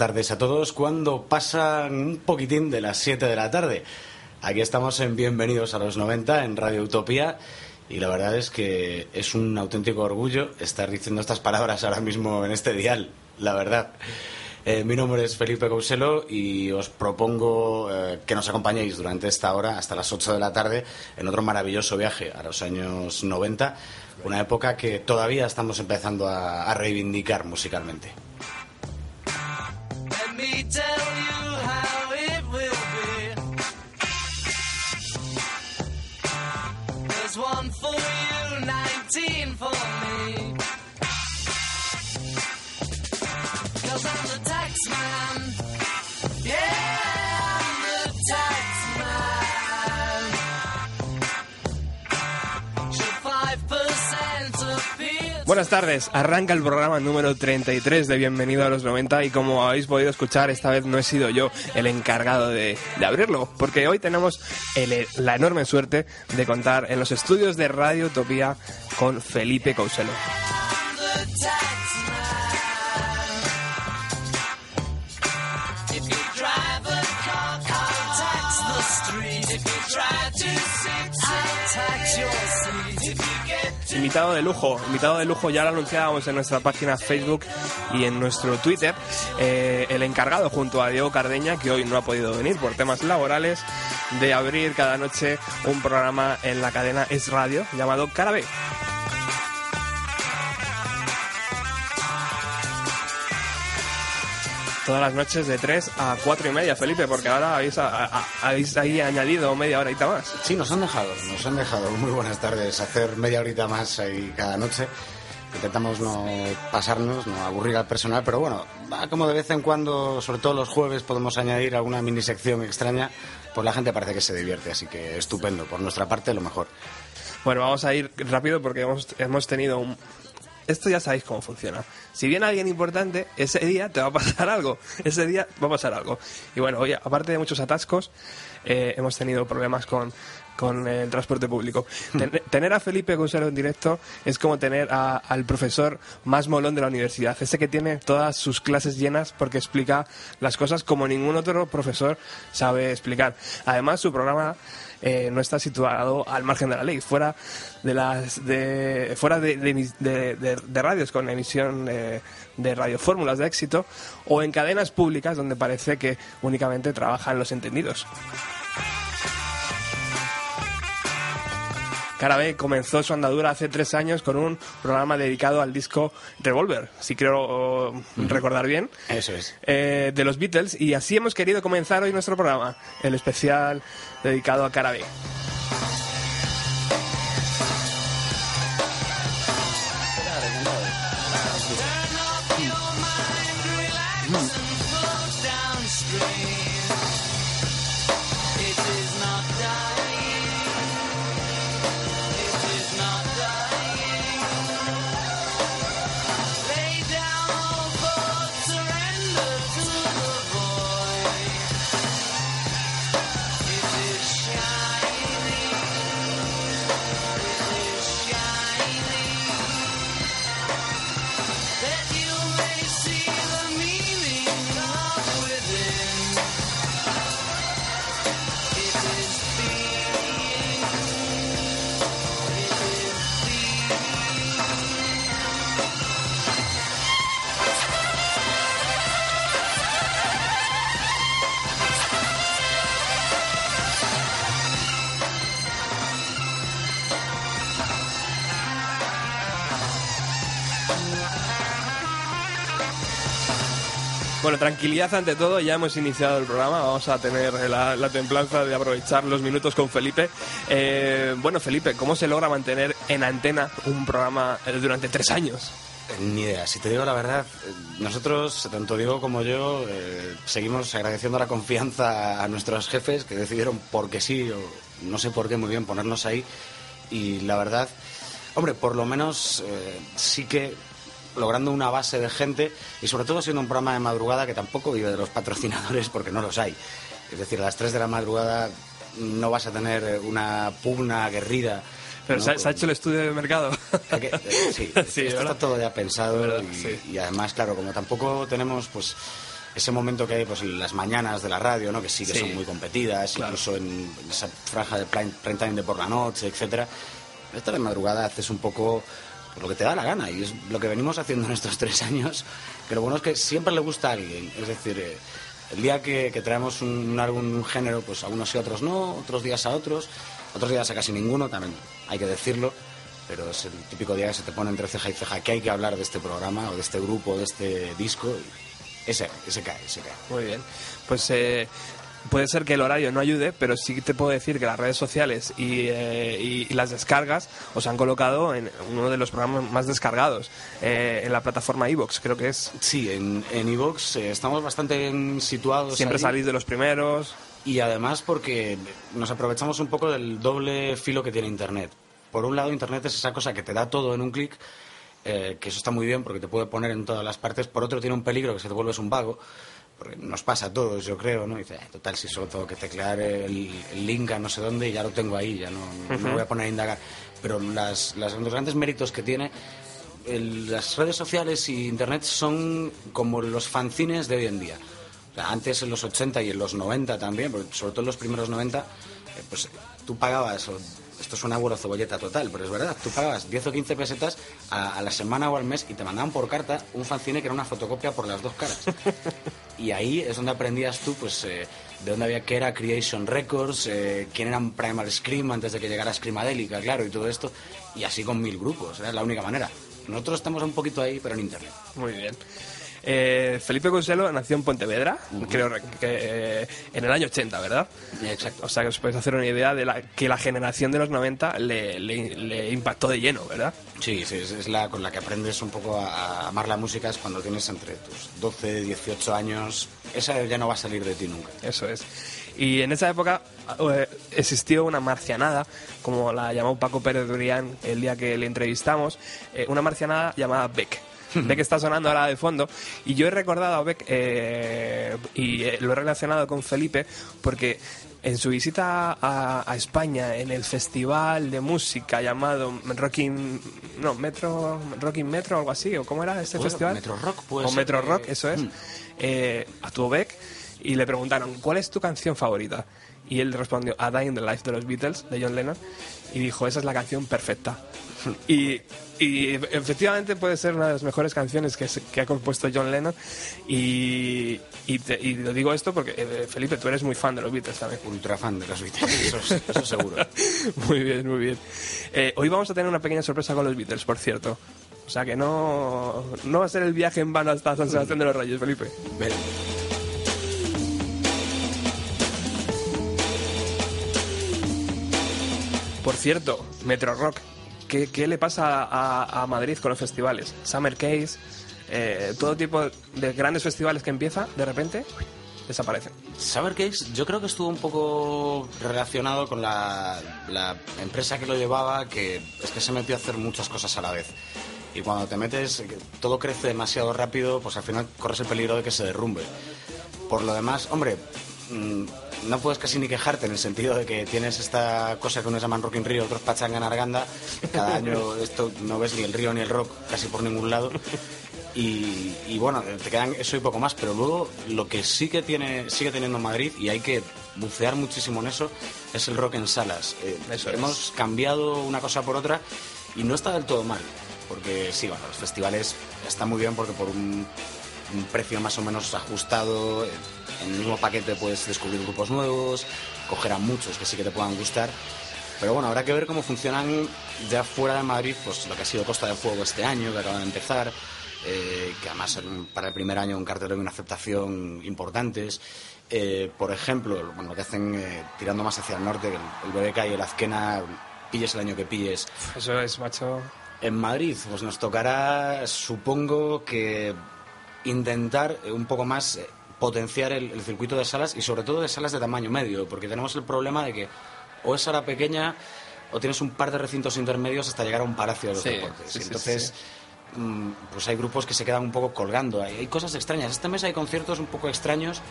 tardes a todos. Cuando pasan un poquitín de las 7 de la tarde. Aquí estamos en Bienvenidos a los 90 en Radio Utopía. Y la verdad es que es un auténtico orgullo estar diciendo estas palabras ahora mismo en este dial, la verdad. Eh, mi nombre es Felipe Couselo y os propongo eh, que nos acompañéis durante esta hora hasta las 8 de la tarde en otro maravilloso viaje a los años 90, una época que todavía estamos empezando a- a reivindicar musicalmente. wheel 19 for me. Buenas tardes, arranca el programa número 33 de Bienvenido a los 90 y como habéis podido escuchar, esta vez no he sido yo el encargado de, de abrirlo, porque hoy tenemos la enorme suerte de contar en los estudios de Radio Utopía con Felipe Couselo. Invitado de lujo, invitado de lujo, ya lo anunciábamos en nuestra página Facebook y en nuestro Twitter, eh, el encargado junto a Diego Cardeña, que hoy no ha podido venir por temas laborales, de abrir cada noche un programa en la cadena Es Radio llamado Carabé. Todas las noches de 3 a 4 y media, Felipe, porque ahora habéis, a- a- habéis ahí añadido media horita más. Sí, nos han dejado, nos han dejado. Muy buenas tardes. Hacer media horita más ahí cada noche. Intentamos no pasarnos, no aburrir al personal, pero bueno, va como de vez en cuando, sobre todo los jueves, podemos añadir alguna mini sección extraña, pues la gente parece que se divierte, así que estupendo. Por nuestra parte, lo mejor. Bueno, vamos a ir rápido porque hemos, hemos tenido un... Esto ya sabéis cómo funciona. Si viene alguien importante, ese día te va a pasar algo. Ese día va a pasar algo. Y bueno, oye, aparte de muchos atascos, eh, hemos tenido problemas con, con el transporte público. Ten- tener a Felipe Gonzalo en directo es como tener a- al profesor más molón de la universidad. Ese que tiene todas sus clases llenas porque explica las cosas como ningún otro profesor sabe explicar. Además, su programa eh, no está situado al margen de la ley, fuera de las de fuera de, de de- de- de radios con emisión eh, de radiofórmulas de éxito o en cadenas públicas donde parece que únicamente trabajan los entendidos. Cara B comenzó su andadura hace tres años con un programa dedicado al disco Revolver, si quiero eh, recordar bien Eso es. eh, de los Beatles y así hemos querido comenzar hoy nuestro programa, el especial dedicado a Cara B. Bueno, tranquilidad ante todo, ya hemos iniciado el programa, vamos a tener la, la templanza de aprovechar los minutos con Felipe. Eh, bueno, Felipe, ¿cómo se logra mantener en antena un programa eh, durante tres años? Ni idea, si te digo la verdad, eh, nosotros, tanto Diego como yo, eh, seguimos agradeciendo la confianza a nuestros jefes que decidieron porque sí, o no sé por qué muy bien, ponernos ahí. Y la verdad, hombre, por lo menos eh, sí que logrando una base de gente y sobre todo siendo un programa de madrugada que tampoco vive de los patrocinadores porque no los hay. Es decir, a las 3 de la madrugada no vas a tener eh, una pugna aguerrida. Pero ¿no? se, ha- se ha Con- hecho el estudio de mercado. que- eh, sí, Sí, esto está todo ya pensado ¿Verdad? y, Sí. y además, claro, como tampoco tenemos pues ese momento que hay pues en las mañanas de la radio, ¿no? que sí que Sí. son muy competidas, Claro. incluso en, en esa franja de prime time de por la noche, etcétera. Esta de madrugada haces un poco pues, lo que te da la gana y es lo que venimos haciendo en estos tres años, que lo bueno es que siempre le gusta a alguien, es decir... eh, el día que, traemos un, álbum, un género, pues a unos y a otros no, otros días a otros, otros días a casi ninguno, también hay que decirlo, pero es el típico día que se te pone entre ceja y ceja que hay que hablar de este programa o de este grupo, de este disco. ese, ese cae, ese cae. Muy bien. Pues eh, puede ser que el horario no ayude, pero sí te puedo decir que las redes sociales y, eh, y- y las descargas os han colocado en uno de los programas más descargados eh, en la plataforma iVoox, creo que es. Sí, en en Evox estamos bastante bien situados. Siempre salís de los primeros. Y además porque nos aprovechamos un poco del doble filo que tiene Internet. Por un lado, Internet es esa cosa que te da todo en un clic, eh, que eso está muy bien porque te puede poner en todas las partes. Por otro, tiene un peligro que se te vuelves un vago, porque nos pasa a todos, yo creo, ¿no? Y dice, "Eh, total, si solo tengo que teclear el, el link a no sé dónde y ya lo tengo ahí, ya no, no me voy a poner a indagar. Pero las, las- los grandes méritos que tiene el- las redes sociales y internet son como los fanzines de hoy en día. O sea, antes en los 80 y en los 90 también, sobre todo en los primeros 90, eh, pues tú pagabas, o- esto es una abuelo cebolleta total, pero es verdad, tú pagabas 10 o 15 pesetas a, a la semana o al mes y te mandaban por carta un fanzine que era una fotocopia por las dos caras. Y ahí es donde aprendías tú, pues, eh, de dónde había que era Creation Records, eh, quién eran Primal Scream antes de que llegara Screamadélica, claro, y todo esto. Y así con mil grupos, era la única manera. Nosotros estamos un poquito ahí, pero en internet. Muy bien. Eh, Felipe Conselo nació en Pontevedra, creo que eh, en el año 80, ¿verdad? Exacto. O sea que os podéis hacer una idea de la, que la generación de los 90 le, le- le impactó de lleno, ¿verdad? Sí, sí, es, es la con la que aprendes un poco a, a amar la música, es cuando tienes entre tus 12, 18 años. Esa ya no va a salir de ti nunca. Eso es. Y en esa época eh, existió una marcianada, como la llamó Paco Pérez Durián el día que le entrevistamos, eh, una marcianada llamada Beck. Beck está sonando ahora de fondo y yo he recordado a Beck eh, y eh, lo he relacionado con Felipe porque en su visita a, a España en el festival de música llamado Rocking no Metro Rocking Metro algo así o cómo era este Bueno, festival Metro Rock puede o Metro que- Rock eso es Mm. eh, actuó Beck y le preguntaron ¿cuál es tu canción favorita? y él respondió A Day in the Life de los Beatles de John Lennon y dijo esa es la canción perfecta y, y efectivamente puede ser una de las mejores canciones que, se- que ha compuesto John Lennon y, y, te- y lo digo esto porque eh, Felipe tú eres muy fan de los Beatles también Ultra fan de los Beatles, eso, eso seguro. muy bien, muy bien. Eh, hoy vamos a tener una pequeña sorpresa con los Beatles, por cierto. O sea que no, no va a ser el viaje en vano hasta San Sebastián de los Reyes, Felipe. Por cierto, Metro Rock, ¿qué, qué le pasa a, Madrid con los festivales? Summer Case, eh, todo tipo de grandes festivales que empieza, de repente, desaparecen. Saber Cakes yo creo que estuvo un poco relacionado con la, empresa que lo llevaba, que es que se metió a hacer muchas cosas a la vez. Y cuando te metes, que todo crece demasiado rápido, pues al final corres el peligro de que se derrumbe. Por lo demás, hombre, mm, no puedes casi ni quejarte en el sentido de que tienes esta cosa que unos llaman Rock in Rio, otros Pachanga en Arganda. Cada año esto no ves ni el río ni el rock casi por ningún lado. Y, y bueno, te quedan eso y poco más, pero luego lo que sí que tiene, sigue teniendo Madrid, y hay que bucear muchísimo en eso, es el rock en salas. Eh, Eso es. hemos cambiado una cosa por otra y no está del todo mal, porque sí, bueno, los festivales están muy bien porque por un, un precio más o menos ajustado, en el mismo paquete puedes descubrir grupos nuevos, coger a muchos que sí que te puedan gustar. Pero bueno, habrá que ver cómo funcionan ya fuera de Madrid, pues lo que ha sido Costa del Fuego este año, que acaba de empezar, eh, que además para el primer año un cartelero y una aceptación importantes. Eh, por ejemplo, bueno, lo que hacen eh, tirando más hacia el norte, el, el BBK y el Azquena, pilles el año que pilles. Eso es, macho. En Madrid, pues nos tocará, supongo que intentar eh, un poco más eh, potenciar el, el circuito de salas y sobre todo de salas de tamaño medio, porque tenemos el problema de que o es sala pequeña o tienes un par de recintos intermedios hasta llegar a un palacio de los Sí, deportes. sí, Y sí, entonces, mm, pues hay grupos que se quedan un poco colgando. Hay, hay cosas extrañas. Este mes hay conciertos un poco extraños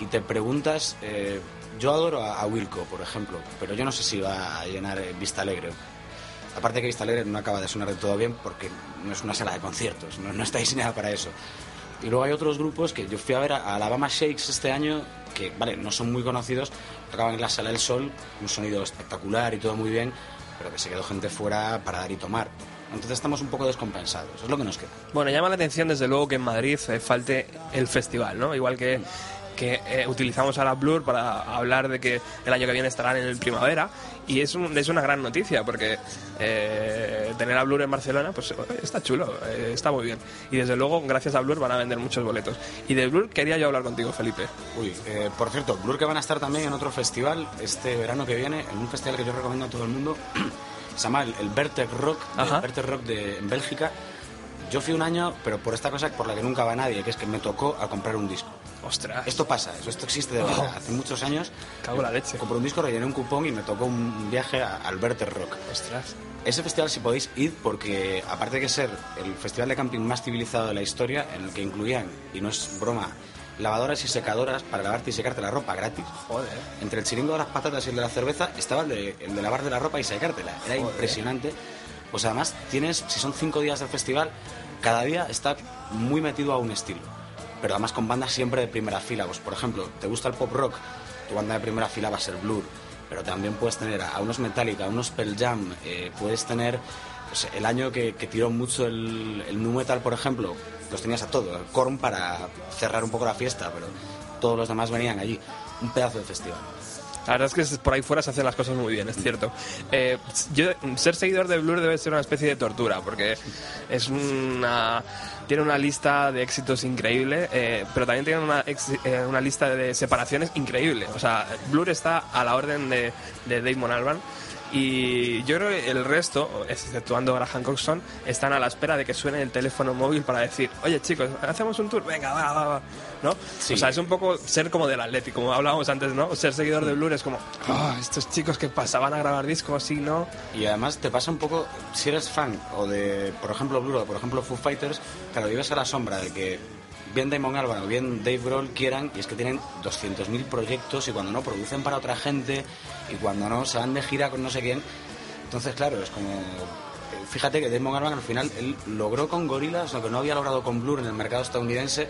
y te preguntas. eh, yo adoro a, a Wilco, por ejemplo, pero yo no sé si va a llenar Vista Alegre. Aparte que Vista Alegre no acaba de sonar de todo bien porque no es una sala de conciertos, no, no está diseñada para eso. Y luego hay otros grupos que yo fui a ver a Alabama Shakes este año, que, vale, no son muy conocidos, tocaban en la Sala del Sol, un sonido espectacular y todo muy bien, pero que se quedó gente fuera para dar y tomar. Entonces estamos un poco descompensados, es lo que nos queda. Bueno, llama la atención desde luego que en Madrid eh, falte el festival, ¿no? Igual que, que eh, utilizamos ahora Blur para hablar de que el año que viene estarán en el primavera y es, un- es una gran noticia porque eh, tener a Blur en Barcelona pues está chulo, eh, está muy bien. Y desde luego gracias a Blur van a vender muchos boletos. Y de Blur quería yo hablar contigo, Felipe. Uy, eh, por cierto, Blur que van a estar también en otro festival este verano que viene, en un festival que yo recomiendo a todo el mundo, se llama el, el Vertec Rock, Vertec Rock de en Bélgica. Yo fui un año, pero por esta cosa por la que nunca va nadie, que es que me tocó a comprar un disco. Ostras, Esto pasa, eso, esto existe de verdad. Hace muchos años cago la leche. compré un disco, rellené un cupón y me tocó un viaje a- al Vertec Rock. Ostras. Ese festival si podéis ir porque aparte de que ser el festival de camping más civilizado de la historia, en el que incluían, y no es broma, lavadoras y secadoras para lavarte y secarte la ropa gratis. Joder. Entre el chiringo de las patatas y el de la cerveza estaba el de, el de lavarte la ropa y secártela. Era impresionante. Pues además tienes, si son cinco días del festival, cada día está muy metido a un estilo. Pero además con bandas siempre de primera fila. Pues por ejemplo, ¿te gusta el pop rock? Tu banda de primera fila va a ser Blur. Pero también puedes tener a unos Metallica, a unos Pearl Jam, eh, puedes tener pues, el año que, tiró mucho el, el nu metal, por ejemplo, los tenías a todos, Korn para cerrar un poco la fiesta, pero todos los demás venían allí. Un pedazo de festival. La verdad es que por ahí fuera se hacen las cosas muy bien, es cierto. Eh, yo, ser seguidor de Blur debe ser una especie de tortura, porque es una tiene una lista de éxitos increíble, eh, pero también tiene una, ex- eh, una lista de separaciones increíble. O sea, Blur está a la orden de, de Damon Albarn. Y yo creo que el resto, exceptuando Graham Coxon, están a la espera de que suene el teléfono móvil para decir, oye chicos, hacemos un tour, venga, va, va, va. ¿No? Sí. O sea, es un poco ser como del Atlético, como hablábamos antes, ¿no? Ser seguidor de Blur es como, "Ah, estos chicos que pasaban a grabar discos, sí, ¿no? Y además te pasa un poco, si eres fan o de, por ejemplo, Blur o por ejemplo Foo Fighters, claro, vives a la sombra de que bien Damon Albarn o bien Dave Grohl quieran, y es que tienen 200.000 proyectos y cuando no producen para otra gente y cuando no se van de gira con no sé quién. Entonces, claro, es como... eh, Fíjate que Damon Albarn al final él logró con Gorillaz lo que no había logrado con Blur en el mercado estadounidense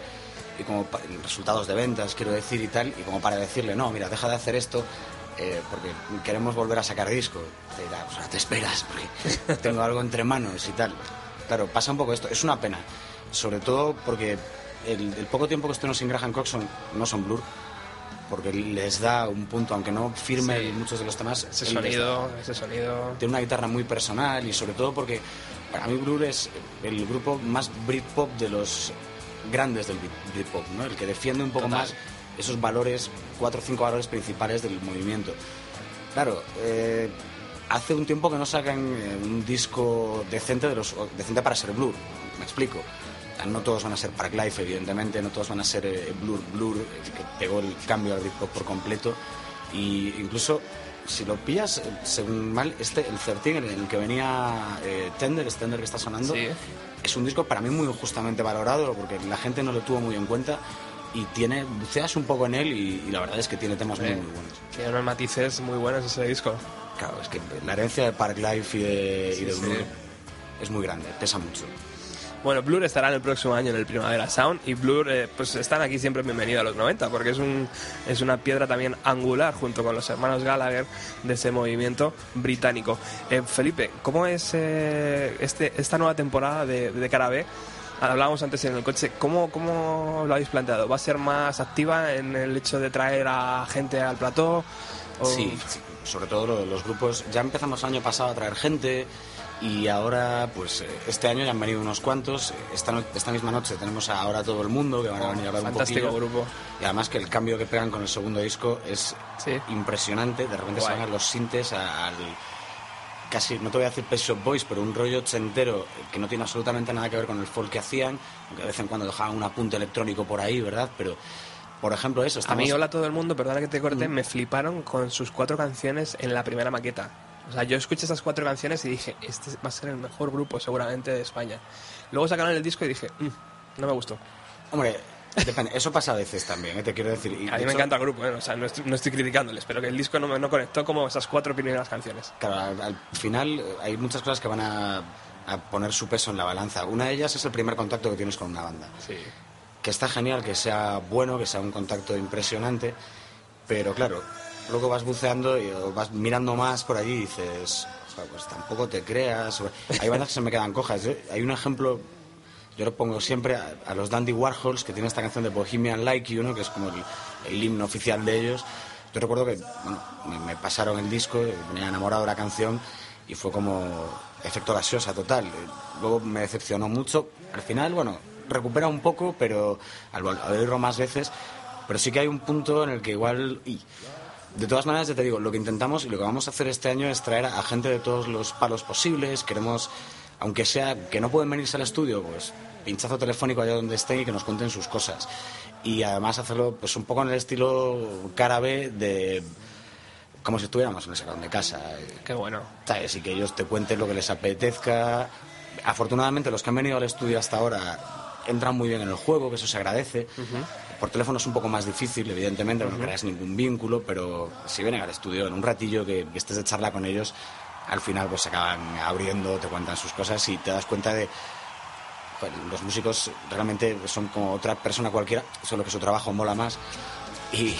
y como resultados de ventas, quiero decir, y tal, y como para decirle, no, mira, deja de hacer esto eh, porque queremos volver a sacar disco. Te dirá, pues ahora te esperas porque tengo algo entre manos y tal. Claro, pasa un poco esto. Es una pena, sobre todo porque el, el poco tiempo que estuvieron sin Graham Coxon no son Blur, porque les da un punto, aunque no firme Sí. muchos de los temas. Ese da sonido, ese sonido... tiene una guitarra muy personal y sobre todo porque para mí Blur es el grupo más Britpop de los grandes del Brit- Britpop, ¿no? El que defiende un poco Total. más esos valores, cuatro o cinco valores principales del movimiento. Claro, eh, hace un tiempo que no sacan eh, un disco decente de los decente para ser Blur, me explico. No todos van a ser Park Life, evidentemente, no todos van a ser eh, Blur Blur, eh, que pegó el cambio al Britpop por completo. Y incluso si lo pillas, eh, según mal, este, el 13 en el que venía eh, Tender, este Tender que está sonando, Sí. es un disco para mí muy justamente valorado porque la gente no lo tuvo muy en cuenta y tiene, buceas un poco en él y, y la verdad es que tiene temas muy, muy buenos. Tiene unos matices muy buenos ese disco. Claro, es que la herencia de Park Life y de, y de Sí, Blur sí. es muy grande, pesa mucho. Bueno, Blur estará el próximo año en el Primavera Sound y Blur eh, pues están aquí siempre bienvenidos a los 90 porque es, un, es una piedra también angular junto con los hermanos Gallagher de ese movimiento británico. Eh, Felipe, ¿cómo es eh, este, esta nueva temporada de, de Cara B? Hablábamos antes en el coche, ¿cómo, ¿cómo lo habéis planteado? ¿Va a ser más activa en el hecho de traer a gente al plató? O- Sí, sobre todo los grupos. Ya empezamos el año pasado a traer gente y ahora, pues eh, este año ya han venido unos cuantos. Esta, no- esta misma noche tenemos a ahora todo el mundo que van a venir a hablar un Fantástico poquillo. grupo. Y además que el cambio que pegan con el segundo disco es Sí. impresionante. De repente se Guay. van los sintes a- al casi, no te voy a decir Pet Shop Boys, pero un rollo ochentero que no tiene absolutamente nada que ver con el folk que hacían, aunque de vez en cuando dejaban un apunte electrónico por ahí, ¿verdad? Pero, por ejemplo, eso, A estamos... mí, hola a todo el mundo, perdona que te corte, Mm. me fliparon con sus cuatro canciones en la primera maqueta. O sea, yo escuché esas cuatro canciones y dije, este va a ser el mejor grupo seguramente de España. Luego sacaron el disco y dije, "Mm, no me gustó. Hombre, depende, eso pasa a veces también, ¿eh? te quiero decir. Y, A de mí me hecho, encanta el grupo, ¿eh? o sea, no estoy, no estoy criticándoles, pero que el disco no, me- no conectó como esas cuatro primeras canciones. Claro, al, al final eh, hay muchas cosas que van a, a poner su peso en la balanza. Una de ellas es el primer contacto que tienes con una banda. Sí. que está genial, que sea bueno, que sea un contacto impresionante, pero claro, luego vas buceando y o vas mirando más por allí y dices, "Joder, pues tampoco te creas. o- Hay bandas que se me quedan cojas. Yo- hay un ejemplo, yo lo pongo siempre a, a los Dandy Warhols, que tiene esta canción de Bohemian Like You, ¿no? que es como el, el himno oficial de ellos. Yo recuerdo que bueno, me, me pasaron el disco, venía enamorado de la canción y fue como efecto gaseosa total. Luego me decepcionó mucho. Al final, bueno, recupera un poco, pero al, al oírlo más veces, pero sí que hay un punto en el que igual... y, de todas maneras, ya te digo, lo que intentamos y lo que vamos a hacer este año es traer a gente de todos los palos posibles. Queremos, aunque sea que no pueden venirse al estudio, pues pinchazo telefónico allá donde estén y que nos cuenten sus cosas. Y además hacerlo pues un poco en el estilo cara B de como si estuviéramos en el salón de casa. Qué bueno. ¿sabes? Y que ellos te cuenten lo que les apetezca. Afortunadamente, los que han venido al estudio hasta ahora entran muy bien en el juego, que eso se agradece. Por teléfono es un poco más difícil, evidentemente, no creas ningún vínculo, pero si vienen al estudio en un ratillo que, que estés de charla con ellos, al final pues se acaban abriendo, te cuentan sus cosas y te das cuenta de. joder, los músicos realmente son como otra persona cualquiera, solo que su trabajo mola más. Y,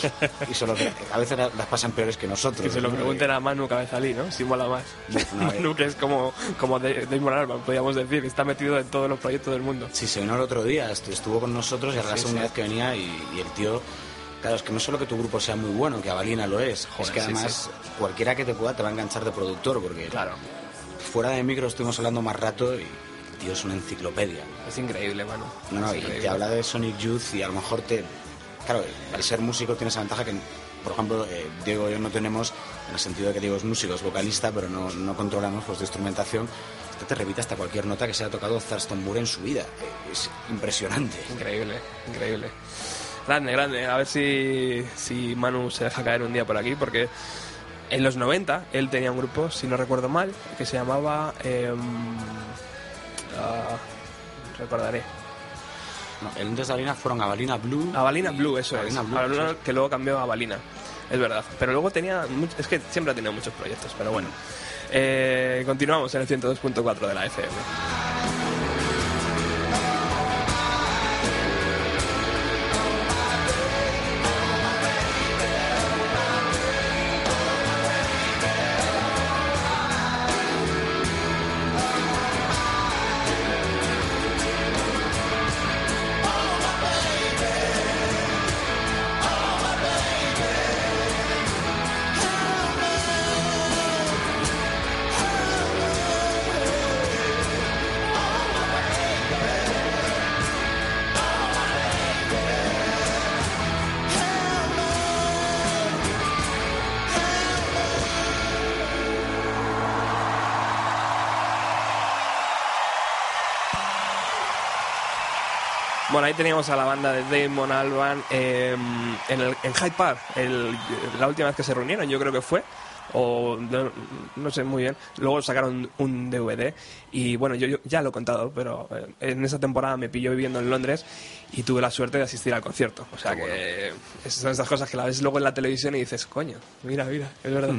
y solo que a veces las pasan peores que nosotros. Que se lo ¿no? pregunten a Manu Cabezalí, ¿no? Si mola más. no, Manu, que es como, como de, Damon Albarn, podríamos decir, está metido en todos los proyectos del mundo. Sí, se vino el otro día, estu- estuvo con nosotros y era la Sí, segunda sí. vez que venía y, y el tío... Claro, es que no solo que tu grupo sea muy bueno, que Avalina lo es, es que sí, además cualquiera que te pueda te va a enganchar de productor, porque Claro. fuera de micro estuvimos hablando más rato y el tío es una enciclopedia. Es increíble, Manu. No, no, y te habla de Sonic Youth y a lo mejor te... Claro, al ser músico tienes esa ventaja que, por ejemplo, eh, Diego y yo no tenemos, en el sentido de que Diego es músico, es vocalista, pero no, no controlamos pues, de instrumentación. Este te repite hasta cualquier nota que se haya tocado Thurston Moore en su vida. Eh, Es impresionante. Increíble, increíble. Grande, grande. A ver si, si Manu se deja caer un día por aquí, porque en los 90 él tenía un grupo, si no recuerdo mal, que se llamaba... ah, recordaré. No, el antes de Avalina fueron Avalina Blue. Avalina Blue, eso Avalina es. Blue, Avalina, es. que luego cambió a Avalina. Es verdad. Pero luego tenía... much- es que siempre ha tenido muchos proyectos, pero bueno. Eh, continuamos en el 102.4 de la FM. Ahí teníamos a la banda de Damon Alban eh, en, el, en Hyde Park, el- la última vez que se reunieron, yo creo que fue, o no, no sé muy bien. Luego sacaron un DVD y bueno, yo, yo ya lo he contado, pero eh, en esa temporada me pilló viviendo en Londres y tuve la suerte de asistir al concierto. O sea Qué bueno. que esas son esas cosas que la ves luego en la televisión y dices, coño, mira, mira, es verdad.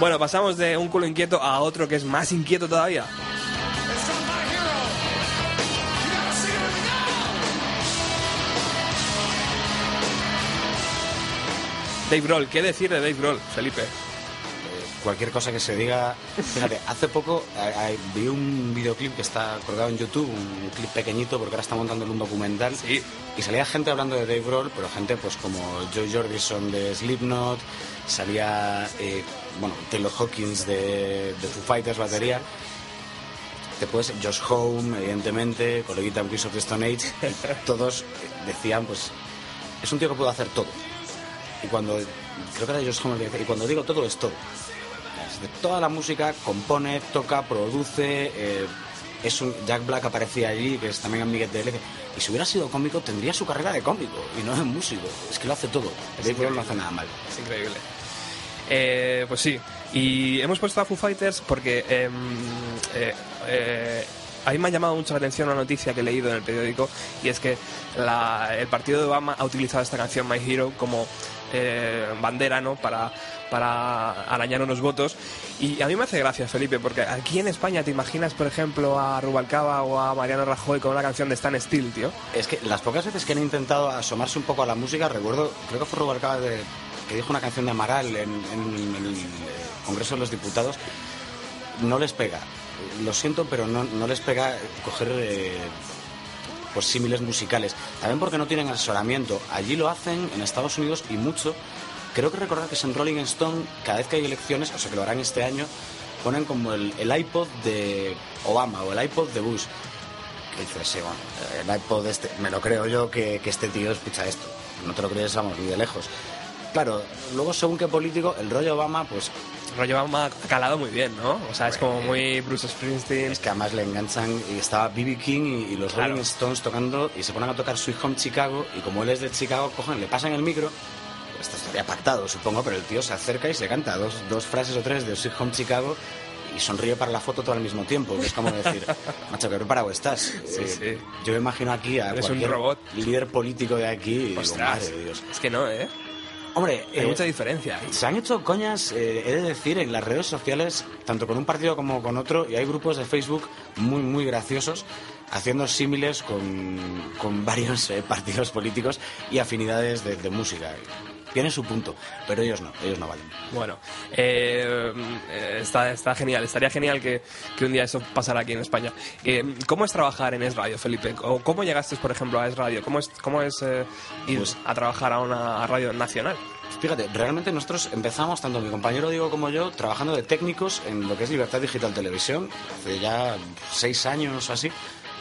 Bueno, pasamos de un culo inquieto a otro que es más inquieto todavía. Dave Grohl, ¿qué decir de Dave Grohl, Felipe? cualquier cosa que se diga. Fíjate, hace poco eh, eh, vi un videoclip que está colgado en YouTube, un clip pequeñito, porque ahora está montando un documental. Sí. Y salía gente hablando de Dave Grohl, pero gente pues como Joe Jordison de Slipknot, salía, eh, bueno, Taylor Hawkins de, de Foo Fighters, batería. Después Josh Home, evidentemente, coleguita de Chris of the Stone Age, todos decían, pues, es un tío que puede hacer todo. Y cuando, creo que era Josh y cuando digo todo, es todo. De toda la música, compone, toca, produce, eh, es un, Jack Black aparecía allí, que es también amiguete de él, y si hubiera sido cómico, tendría su carrera de cómico, y no es músico, es que lo hace todo. Dave Grohl no hace nada mal. Es increíble. Eh, pues sí, y hemos puesto a Foo Fighters porque em, eh, eh, a mí me ha llamado mucho la atención una noticia que he leído en el periódico y es que la- el partido de Obama ha utilizado esta canción My Hero como eh, bandera ¿no? para, para arañar unos votos y a mí me hace gracia Felipe porque aquí en España te imaginas por ejemplo a Rubalcaba o a Mariano Rajoy con una canción de Stan Steele tío Es que las pocas veces que han intentado asomarse un poco a la música, recuerdo, creo que fue Rubalcaba que dijo una canción de Amaral en, en el eh, Congreso de los Diputados, no les pega. Lo siento, pero no, no les pega coger eh, pues símiles musicales. También porque no tienen asesoramiento. Allí lo hacen en Estados Unidos y mucho. Creo que recordar que es en Rolling Stone, cada vez que hay elecciones, o sea que lo harán este año, ponen como el, iPod de Obama o el iPod de Bush. Que dices, sí, bueno, el iPod de este, me lo creo yo que, este tío escucha esto. No te lo crees, vamos, ni de lejos. Claro, luego según qué político, el rollo Obama, pues rollo ha calado muy bien ¿no? o sea es como muy Bruce Springsteen es que además le enganchan y estaba B.B. King y, y los Claro. Rolling Stones tocando y se ponen a tocar Sweet Home Chicago y como él es de Chicago, cogen, le pasan el micro. Esto estaría pactado, supongo, pero el tío se acerca y se canta dos, dos frases o tres de Sweet Home Chicago y sonríe para la foto todo al mismo tiempo. que es como decir, macho, qué preparado estás. Sí, Eh, sí. Yo me imagino aquí a Eres un cualquier robot. líder político de aquí y digo, madre de Dios. es que no, ¿eh? Hombre, Hay eh, mucha diferencia. se han hecho coñas, eh, he de decir, en las redes sociales, tanto con un partido como con otro, y hay grupos de Facebook muy, muy graciosos, haciendo símiles con, con varios eh, partidos políticos y afinidades de, de música. Tiene su punto, pero ellos no, ellos no valen. Bueno, eh, eh, está, está genial. Estaría genial que, que un día eso pasara aquí en España. Eh, ¿Cómo es trabajar en Es Radio, Felipe? ¿O cómo llegaste, por ejemplo, a Es Radio? ¿Cómo es, cómo es eh, ir Pues- a trabajar a una radio nacional? Fíjate, realmente nosotros empezamos, tanto mi compañero Diego como yo, trabajando de técnicos en lo que es Libertad Digital Televisión, hace ya seis años o así.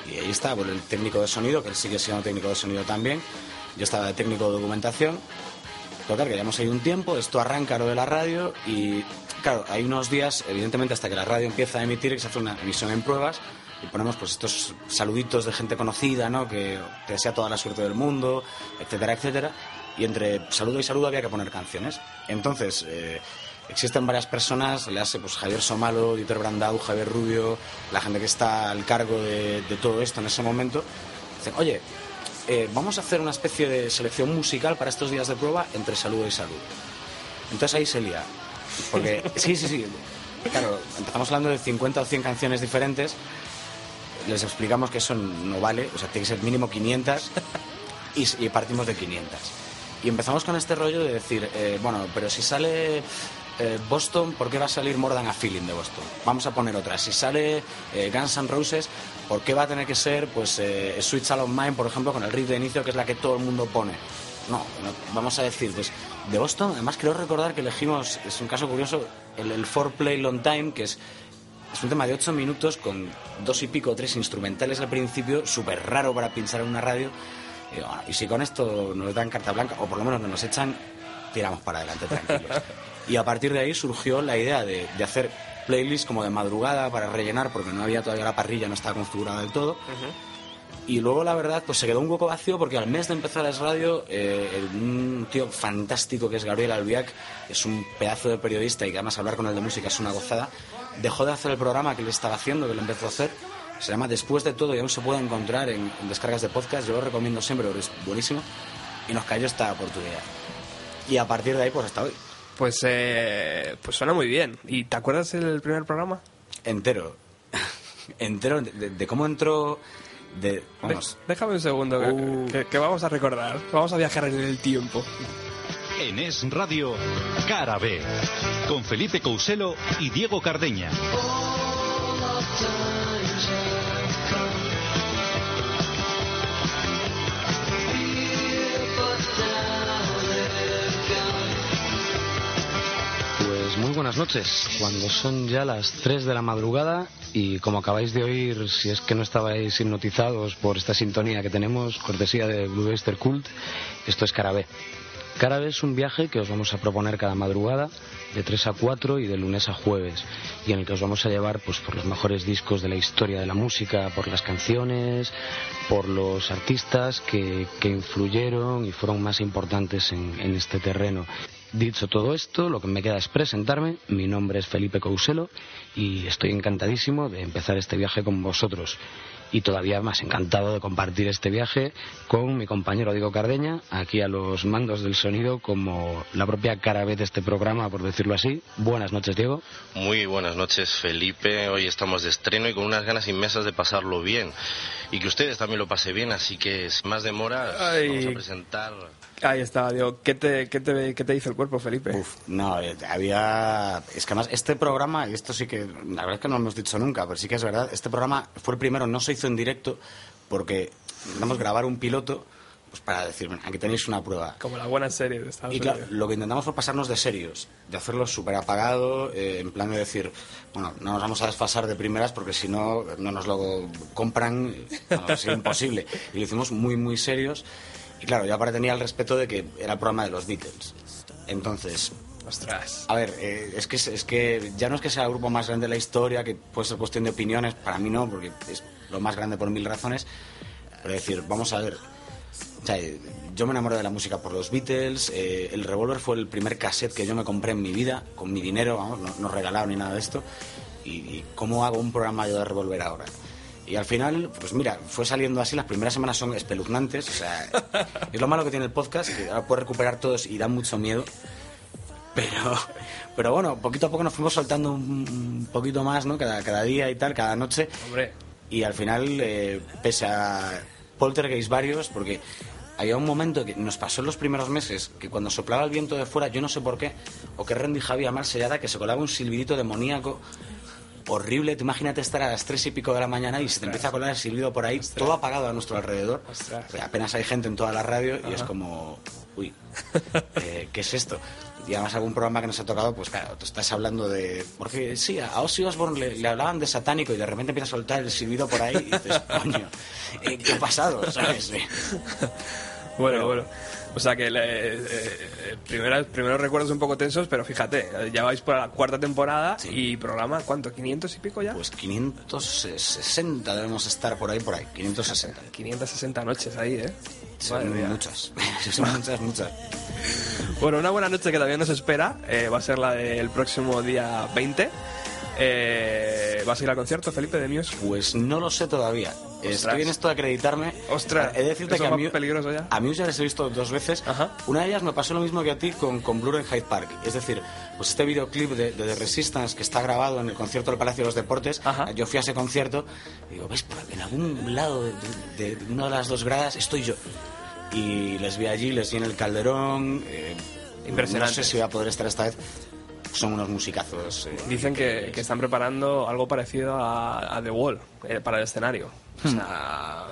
Y ahí está, bueno, el técnico de sonido, que él sigue siendo técnico de sonido también. Yo estaba de técnico de documentación. Total, que llevamos ahí un tiempo, esto arranca lo de la radio y, claro, hay unos días, evidentemente, hasta que la radio empieza a emitir, que se hace una emisión en pruebas y ponemos pues estos saluditos de gente conocida, ¿no? Que te desea toda la suerte del mundo, etcétera, etcétera. Y entre saludo y saludo había que poner canciones. Entonces, eh, existen varias personas, le hace pues Javier Somalo, Dieter Brandau, Javier Rubio, la gente que está al cargo de, de todo esto en ese momento, dicen, oye, eh, vamos a hacer una especie de selección musical para estos días de prueba entre saludo y salud. Entonces ahí se lía. Porque, sí, sí, sí. Claro, empezamos hablando de 50 o 100 canciones diferentes. Les explicamos que eso no vale, o sea, tiene que ser mínimo 500 y, y partimos de 500. Y empezamos con este rollo de decir, eh, bueno, pero si sale eh, Boston, ¿por qué va a salir More Than a Feeling de Boston? Vamos a poner otra. Si sale eh, Guns N' Roses, ¿por qué va a tener que ser pues eh, Sweet Child Mine, por ejemplo, con el riff de inicio que es la que todo el mundo pone? No, vamos a decir, pues de Boston, además creo recordar que elegimos, es un caso curioso, el, el Four Play Long Time, que es, es un tema de ocho minutos con dos y pico, tres instrumentales al principio, súper raro para pinchar en una radio. Y, y si con esto nos dan carta blanca, o por lo menos no nos echan, tiramos para adelante tranquilos. y a partir de ahí surgió la idea de, de hacer playlists como de madrugada para rellenar, porque no había todavía la parrilla, no estaba configurada del todo. Y luego, la verdad, pues se quedó un poco vacío porque al mes de empezar Es Radio, eh, un tío fantástico que es Gabriel Albiac, es un pedazo de periodista y que además hablar con él de música es una gozada, dejó de hacer el programa que le estaba haciendo, que lo empezó a hacer. Se llama Después de todo y aún se puede encontrar en, en descargas de podcast. Yo lo recomiendo siempre es buenísimo. Y nos cayó esta oportunidad. Y a partir de ahí, pues hasta hoy. Pues, eh, pues suena muy bien. ¿Y te acuerdas el primer programa? Entero. Entero de, cómo entró. De, De- vamos, déjame un segundo, que- Uh. que, que vamos a recordar. Vamos a viajar en el tiempo. En Es Radio, Cara B. con Felipe Couselo y Diego Cardeña. Buenas noches, cuando son ya las 3 de la madrugada y como acabáis de oír, si es que no estabais hipnotizados por esta sintonía que tenemos, cortesía de Blue Oyster Cult, esto es Carabé. Carabé es un viaje que os vamos a proponer cada madrugada, de 3 a 4 y de lunes a jueves, y en el que os vamos a llevar pues, por los mejores discos de la historia de la música, por las canciones, por los artistas que, que influyeron y fueron más importantes en, en este terreno. Dicho todo esto, lo que me queda es presentarme. Mi nombre es Felipe Couselo y estoy encantadísimo de empezar este viaje con vosotros. Y todavía más encantado de compartir este viaje con mi compañero Diego Cardeña, aquí a los mandos del sonido, como la propia cara B de este programa, por decirlo así. Buenas noches, Diego. Muy buenas noches, Felipe. Hoy estamos de estreno y con unas ganas inmensas de pasarlo bien. Y que ustedes también lo pasen bien, así que sin más demoras, Ay. vamos a presentar. Ahí está, digo, ¿qué te, qué te, qué te dice el cuerpo, Felipe? Uf, no, eh, había... Es que además este programa, y esto sí que, la verdad es que no lo hemos dicho nunca, pero sí que es verdad, este programa fue el primero, no se hizo en directo porque intentamos grabar un piloto pues para decir, "Ven, aquí tenéis una prueba. Como la buena serie de Estados Y claro, lo que intentamos fue pasarnos de serios, de hacerlo súper apagado, eh, en plan de decir, bueno, no nos vamos a desfasar de primeras porque si no, no nos lo compran, es imposible. Y lo hicimos muy, muy serios. Y claro, yo aparte tenía el respeto de que era el programa de los Beatles. Entonces, Ostras. a ver, eh, es, que, es que ya no es que sea el grupo más grande de la historia, que puede ser cuestión de opiniones, para mí no, porque es lo más grande por mil razones. Pero decir, vamos a ver. O sea, yo me enamoré de la música por los Beatles. eh, el Revolver fue el primer cassette que yo me compré en mi vida, con mi dinero, vamos, no, no regalado ni nada de esto. Y, y cómo hago un programa yo de Revolver ahora. Y al final, pues mira, fue saliendo así. Las primeras semanas son espeluznantes. O sea, es lo malo que tiene el podcast, que ahora puedes recuperar todos y da mucho miedo. Pero, pero bueno, poquito a poco nos fuimos soltando un, poquito más, ¿no? Cada, cada día y tal, cada noche. Hombre, Y al final, eh, pese a poltergeist varios, porque había un momento que nos pasó en los primeros meses que cuando soplaba el viento de fuera, yo no sé por qué, o que Randy Javi mal sellada, que se colaba un silbidito demoníaco horrible. Tú imagínate estar a las tres y pico de la mañana y se te empieza a colar el silbido por ahí, todo apagado a nuestro alrededor. Apenas hay gente en toda la radio y es como, uy, eh, ¿qué es esto? Y además algún programa que nos ha tocado, pues claro, tú estás hablando de... Porque sí, a Ozzy Osbourne le, le hablaban de satánico y de repente empieza a soltar el silbido por ahí y dices, coño, ¿qué ha pasado? ¿Sabes? Bueno, bueno. O sea que le- eh, eh, primeras- primeros recuerdos un poco tensos, pero fíjate, eh, ya vais por la cuarta temporada y programa, ¿cuánto? ¿500 y pico ya? Pues 560 debemos estar por ahí, por ahí, 560. 560 noches ahí, ¿eh? Son muchas, son muchas, muchas. Bueno, una buena noche que también nos espera eh, va a ser la del próximo día 20. Eh, ¿Vas a ir al concierto, Felipe, de Muse? Pues no lo sé todavía. Estoy en esto de acreditarme. Ostras, he de decirte que a mí, peligroso ya. a Muse ya les he visto dos veces. Ajá. Una de ellas me pasó lo mismo que a ti con, con Blur en Hyde Park. Es decir, pues este videoclip de, de The Resistance que está grabado en el concierto del Palacio de los Deportes. Ajá. Yo fui a ese concierto y digo, ¿ves? Por en algún lado de, de- de una de las dos gradas estoy yo. Y les vi allí, les vi en el Calderón. eh, Impresionante. No sé si voy a poder estar esta vez. Son unos musicazos. eh, Dicen que, que están preparando algo parecido a, a The Wall eh, para el escenario. O sea,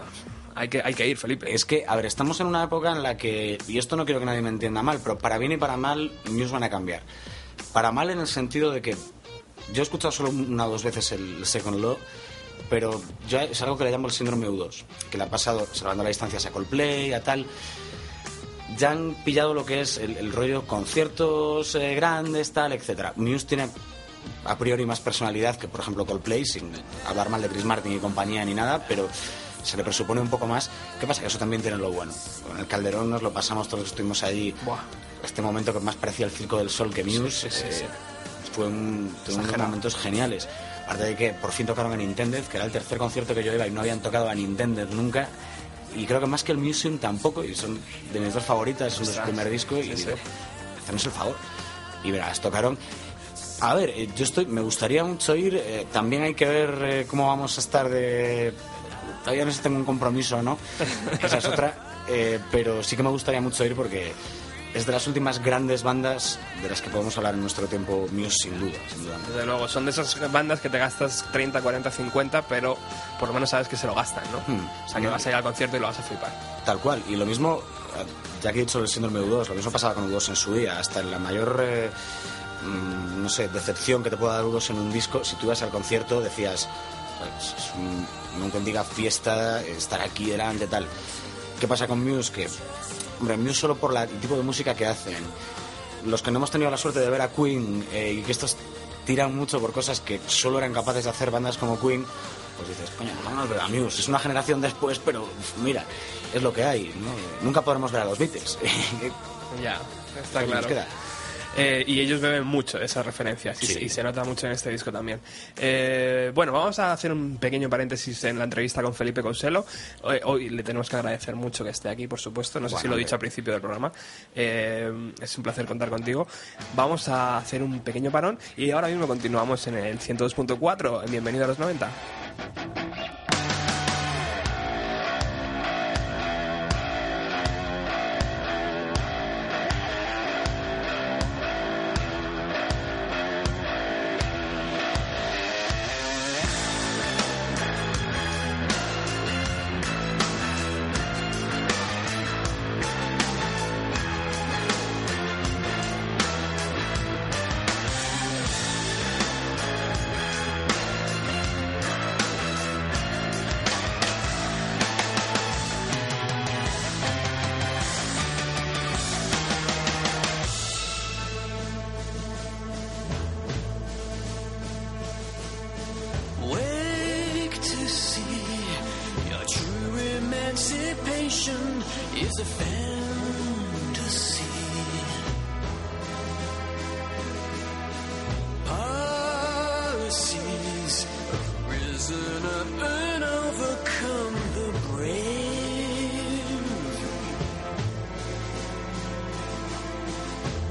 hay que, hay que ir, Felipe. Es que, a ver, estamos en una época en la que, y esto no quiero que nadie me entienda mal, pero para bien y para mal, News van a cambiar. Para mal en el sentido de que yo he escuchado solo una o dos veces el Second Law, pero yo es algo que le llamo el síndrome U2, que le ha pasado, salvando la distancia a Coldplay, a tal. Ya han pillado lo que es el, el rollo conciertos eh, grandes, tal, etcétera. Muse tiene a priori más personalidad que, por ejemplo, Coldplay, sin hablar mal de Chris Martin y compañía ni nada, pero se le presupone un poco más. ¿Qué pasa? Que eso también tiene lo bueno. Con el Calderón nos lo pasamos todos estuvimos allí. Buah. Este momento que más parecía el Circo del Sol que Muse. Sí, sí, sí, eh, Fue un, tuvo unos momentos geniales. Aparte de que por fin tocaron a Nintendo, que era el tercer concierto que yo iba y no habían tocado a Nintendo nunca. Y creo que más que el Museum tampoco, y son de mis dos favoritas, son Ostras. primer disco, y digo, hacernos el favor. Y verás, tocaron. A ver, eh, yo estoy, me gustaría mucho ir. eh, también hay que ver eh, cómo vamos a estar de. Todavía no sé si tengo un compromiso o no, esa es otra. eh, pero sí que me gustaría mucho ir porque es de las últimas grandes bandas de las que podemos hablar en nuestro tiempo, Muse, sin duda, sin duda. Desde luego, son de esas bandas que te gastas 30, 40, 50, pero por lo menos sabes que se lo gastan, ¿no? Hmm. O sea, que vas a ir al concierto y lo vas a flipar. Tal cual. Y lo mismo, ya que he dicho el síndrome U2, lo mismo pasaba con U2 en su día. Hasta en la mayor, eh, mm, no sé, decepción que te pueda dar U2 en un disco, si tú ibas al concierto decías, es un, una auténtica fiesta estar aquí delante, tal. ¿Qué pasa con Muse? Que, hombre, Muse solo por la- el tipo de música que hacen. Los que no hemos tenido la suerte de ver a Queen eh, y que estos tiran mucho por cosas que solo eran capaces de hacer bandas como Queen, pues dices, coño, vamos a ver a Muse. Es una generación después, pero mira, es lo que hay. ¿no? Nunca podremos ver a los Beatles. Ya, está ¿Qué nos claro. queda? Eh, y ellos beben mucho esas referencias y, Sí. se, y se nota mucho en este disco también. Eh, bueno, vamos a hacer un pequeño paréntesis en la entrevista con Felipe Conselo. Hoy, hoy le tenemos que agradecer mucho que esté aquí, por supuesto. No sé si Bueno, lo he dicho al principio del programa. Eh, es un placer contar contigo. Vamos a hacer un pequeño parón y ahora mismo continuamos en el 102.4. Bienvenido a los 90. And overcome the brave.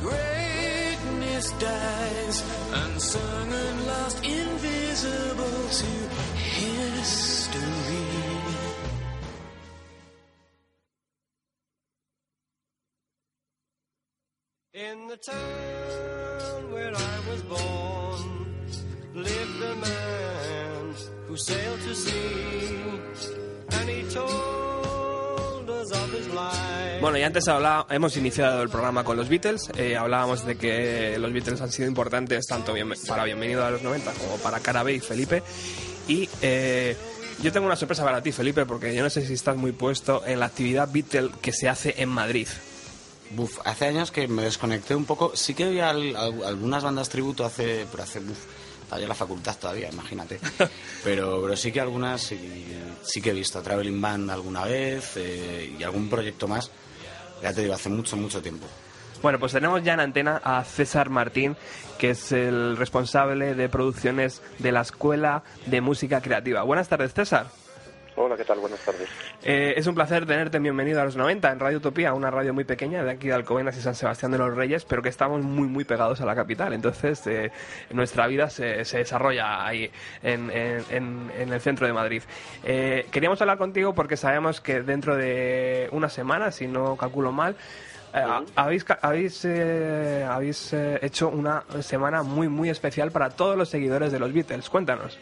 Greatness dies, unsung and lost, invisible to history. In the town sailed to sea, and he told us of his life. Bueno, y antes hablaba- hemos iniciado el programa con los Beatles. eh, hablábamos de que los Beatles han sido importantes tanto bien- para Bienvenido a los 90 como para Carabé y Felipe. Y eh, yo tengo una sorpresa para ti, Felipe, porque yo no sé si estás muy puesto en la actividad Beatle que se hace en Madrid. Buf, hace años que me desconecté un poco. Sí que había al- al- algunas bandas tributo hace, pero hace, buf, estaba yo en la facultad todavía, imagínate. Pero, pero sí que algunas sí, sí que he visto. Traveling Band alguna vez eh, y algún proyecto más. Ya te digo, hace mucho, mucho tiempo. Bueno, pues tenemos ya en antena a César Martín, que es el responsable de producciones de la Escuela de Música Creativa. Buenas tardes, César. Hola, ¿qué tal? Buenas tardes. Eh, es un placer tenerte en bienvenido a los 90 en Radio Utopía, una radio muy pequeña de aquí de Alcobendas y San Sebastián de los Reyes, pero que estamos muy muy pegados a la capital. Entonces eh, nuestra vida se, se desarrolla ahí en, en- en- en el centro de Madrid. Eh, queríamos hablar contigo porque sabemos que dentro de una semana, si no calculo mal, eh, habéis, habéis, eh, habéis eh, hecho una semana muy muy especial para todos los seguidores de los Beatles. Cuéntanos.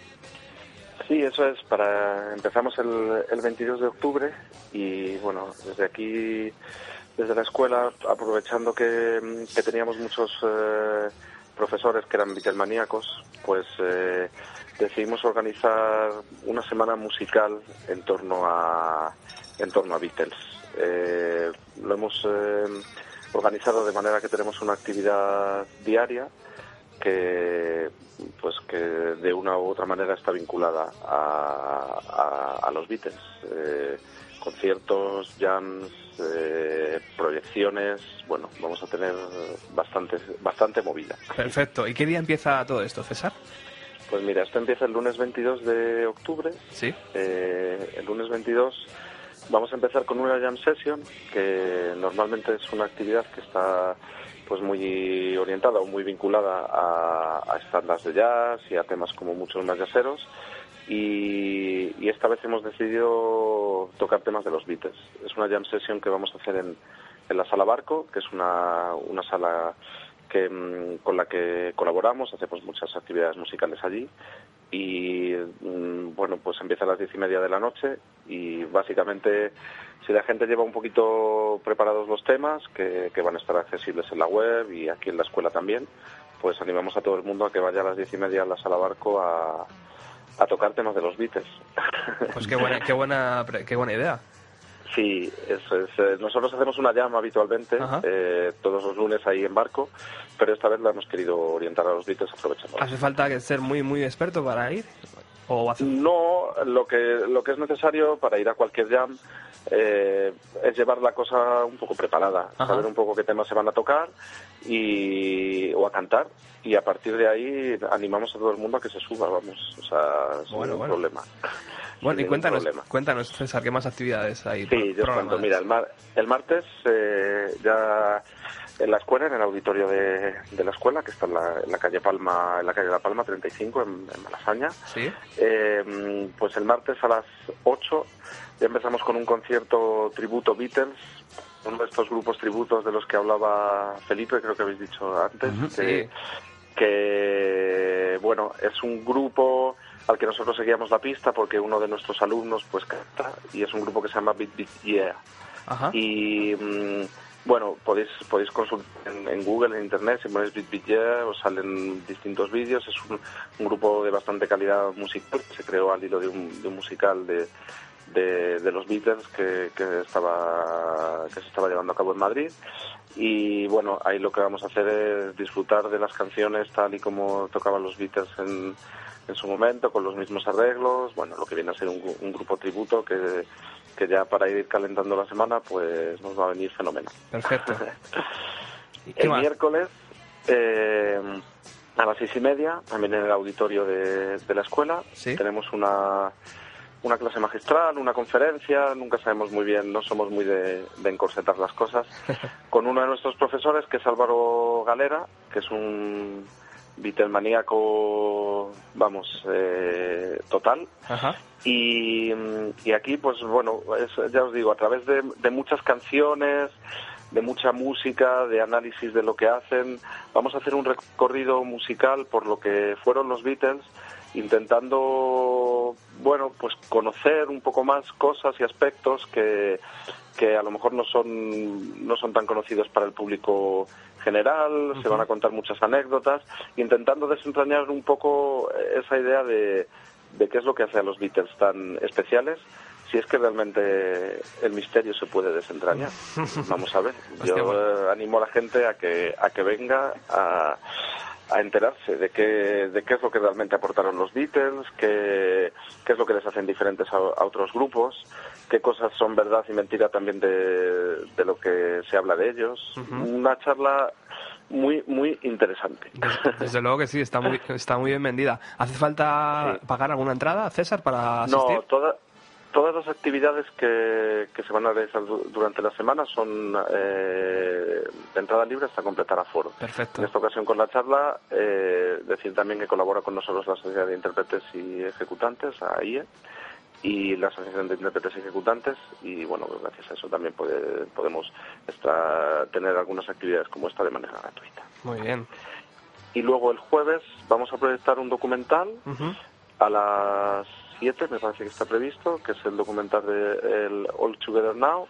Sí, eso es. Para empezamos el, el 22 de octubre y bueno, desde aquí, desde la escuela, aprovechando que, teníamos muchos eh, profesores que eran Beatlemaníacos, pues eh, decidimos organizar una semana musical en torno a en torno a Beatles. Eh, lo hemos organizado de manera que tenemos una actividad diaria que pues que de una u otra manera está vinculada a, a- a los Beatles. Eh, conciertos, jams, eh, proyecciones, bueno, vamos a tener bastante, bastante movida. Perfecto. ¿Y qué día empieza todo esto, César? Pues mira, esto empieza el lunes 22 de octubre. Sí. Eh, el lunes 22 vamos a empezar con una jam session que normalmente es una actividad que está pues muy orientada o muy vinculada a, a estándares de jazz y a temas como muchos más jazzeros y, esta vez hemos decidido tocar temas de los Beatles. Es una jam session que vamos a hacer en, en la sala Barco, que es una, una sala que, mm, con la que colaboramos, hacemos muchas actividades musicales allí y mm, bueno, pues empieza a las diez y media de la noche y básicamente si la gente lleva un poquito preparados los temas, que, van a estar accesibles en la web y aquí en la escuela también, pues animamos a todo el mundo a que vaya a las diez y media a la sala Barco a, a tocar temas de los Beatles. Pues qué buena, qué buena, qué buena idea. Sí, eso es. eh, nosotros hacemos una llama habitualmente, eh, todos los lunes ahí en barco, pero esta vez la hemos querido orientar a los Beatles aprovechando. ¿Hace falta ser muy, muy experto para ir? ¿O hace- No, lo que, lo que es necesario para ir a cualquier jam eh, es llevar la cosa un poco preparada, Ajá. saber un poco qué temas se van a tocar y, o a cantar y a partir de ahí animamos a todo el mundo a que se suba, vamos, o sea, sin Bueno, ningún bueno. problema. Bueno, y cuéntanos, cuéntanos, César, ¿qué más actividades hay? Sí, yo cuento. Mira, el, mar- el martes eh, ya en la escuela, en el auditorio de, de la escuela, que está en la, en la calle Palma, en la calle La Palma 35, en, en Malasaña, Sí, eh, pues el martes a las 8 ya empezamos con un concierto tributo Beatles, uno de estos grupos tributos de los que hablaba Felipe, creo que habéis dicho antes, que, sí. que, bueno, es un grupo al que nosotros seguíamos la pista porque uno de nuestros alumnos pues canta y es un grupo que se llama Beat Beat Yeah. Ajá. Y mm, bueno, podéis podéis consultar en, en Google, en Internet, si ponéis Beat Beat Yeah, os salen distintos vídeos. Es un, un grupo de bastante calidad musical que se creó al hilo de un, de un musical de, de, de los Beatles que, que estaba que se estaba llevando a cabo en Madrid. Y bueno, ahí lo que vamos a hacer es disfrutar de las canciones tal y como tocaban los Beatles en, en su momento, con los mismos arreglos. Bueno, lo que viene a ser un, un grupo tributo que, que ya para ir calentando la semana, pues nos va a venir fenomenal. Perfecto. ¿Y qué El más? miércoles, eh, a las seis y media, también en el auditorio de, de la escuela, Sí. tenemos una, una clase magistral, una conferencia, nunca sabemos muy bien, no somos muy de, de encorsetar las cosas, con uno de nuestros profesores, que es Álvaro Galera, que es un Beatlemaníaco, vamos, eh, total. Ajá. Y, y aquí, pues bueno, es- ya os digo, a través de, de muchas canciones, de mucha música, de análisis de lo que hacen, vamos a hacer un recorrido musical por lo que fueron los Beatles, intentando, bueno, pues conocer un poco más cosas y aspectos que, que a lo mejor no son, no son tan conocidos para el público general, se van a contar muchas anécdotas, intentando desentrañar un poco esa idea de, de qué es lo que hace a los Beatles tan especiales, si es que realmente el misterio se puede desentrañar. Vamos a ver. Yo bueno. eh, animo a la gente a que a que venga a, a enterarse de qué de qué es lo que realmente aportaron los Beatles, qué, qué es lo que les hacen diferentes a, a otros grupos, qué cosas son verdad y mentira también de, de lo que se habla de ellos. Una charla muy muy interesante. Desde luego que sí, está muy, está muy bien vendida. ¿Hace falta Sí. pagar alguna entrada, César, para asistir? No, toda- todas las actividades que, que se van a realizar du- durante la semana son eh, de entrada libre hasta completar aforo. Perfecto. En esta ocasión con la charla, eh, decir también que colabora con nosotros la Sociedad de Intérpretes y Ejecutantes, AIE, y la Asociación de Intérpretes y Ejecutantes, y bueno, pues gracias a eso también puede- podemos estar- tener algunas actividades como esta de manera gratuita. Muy bien. Y luego el jueves vamos a proyectar un documental a las 7, me parece que está previsto, que es el documental de el All Together Now,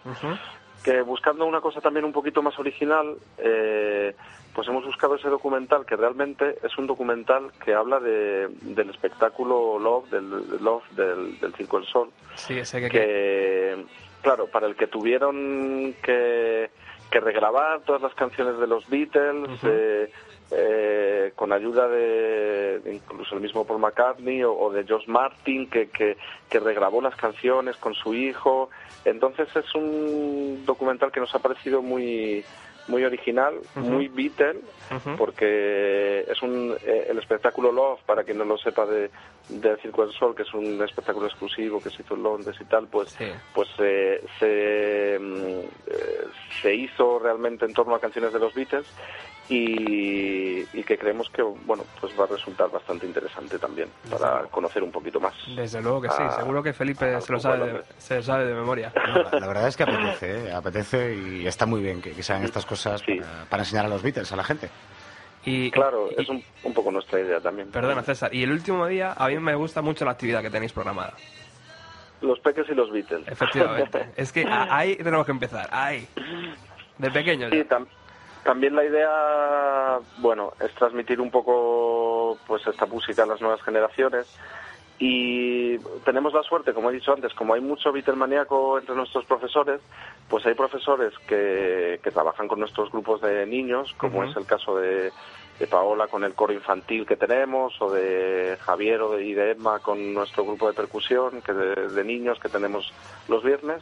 que buscando una cosa también un poquito más original, eh, pues hemos buscado ese documental que realmente es un documental que habla de, del espectáculo Love, del Love del, del Circo del Sol, Sí, ese que... que, claro, para el que tuvieron que, que regrabar todas las canciones de los Beatles, eh, eh, con ayuda de, incluso el mismo Paul McCartney o, o de George Martin, que, que, que regrabó las canciones con su hijo. Entonces es un documental que nos ha parecido muy muy original, muy Beatle, Ujú. porque es un eh, el espectáculo Love, para quien no lo sepa de del Circo del Sol, que es un espectáculo exclusivo que se hizo en Londres y tal, pues Sí. pues eh, se mm, eh, se hizo realmente en torno a canciones de los Beatles y, y que creemos que bueno pues va a resultar bastante interesante también para conocer un poquito más. Desde luego que sí, Ah, seguro que Felipe se lo sabe de, se lo sabe de memoria. No, la, verdad es que apetece, ¿eh? apetece y está muy bien que, que se hagan estas cosas Sí. para, para enseñar a los Beatles, a la gente. Y, Claro, y- es un, un poco nuestra idea también. Perdona, César. Y el último día, a mí me gusta mucho la actividad que tenéis programada. Los peques y los Beatles. Efectivamente. es que ahí tenemos que empezar. Ahí. De pequeños. Sí, tam- también la idea, bueno, es transmitir un poco pues esta música a las nuevas generaciones y tenemos la suerte, como he dicho antes, como hay mucho Beatlemaníaco entre nuestros profesores, pues hay profesores que, que trabajan con nuestros grupos de niños, como es el caso de, de Paola con el coro infantil que tenemos, o de Javier o de, y de Emma con nuestro grupo de percusión que de, de niños que tenemos los viernes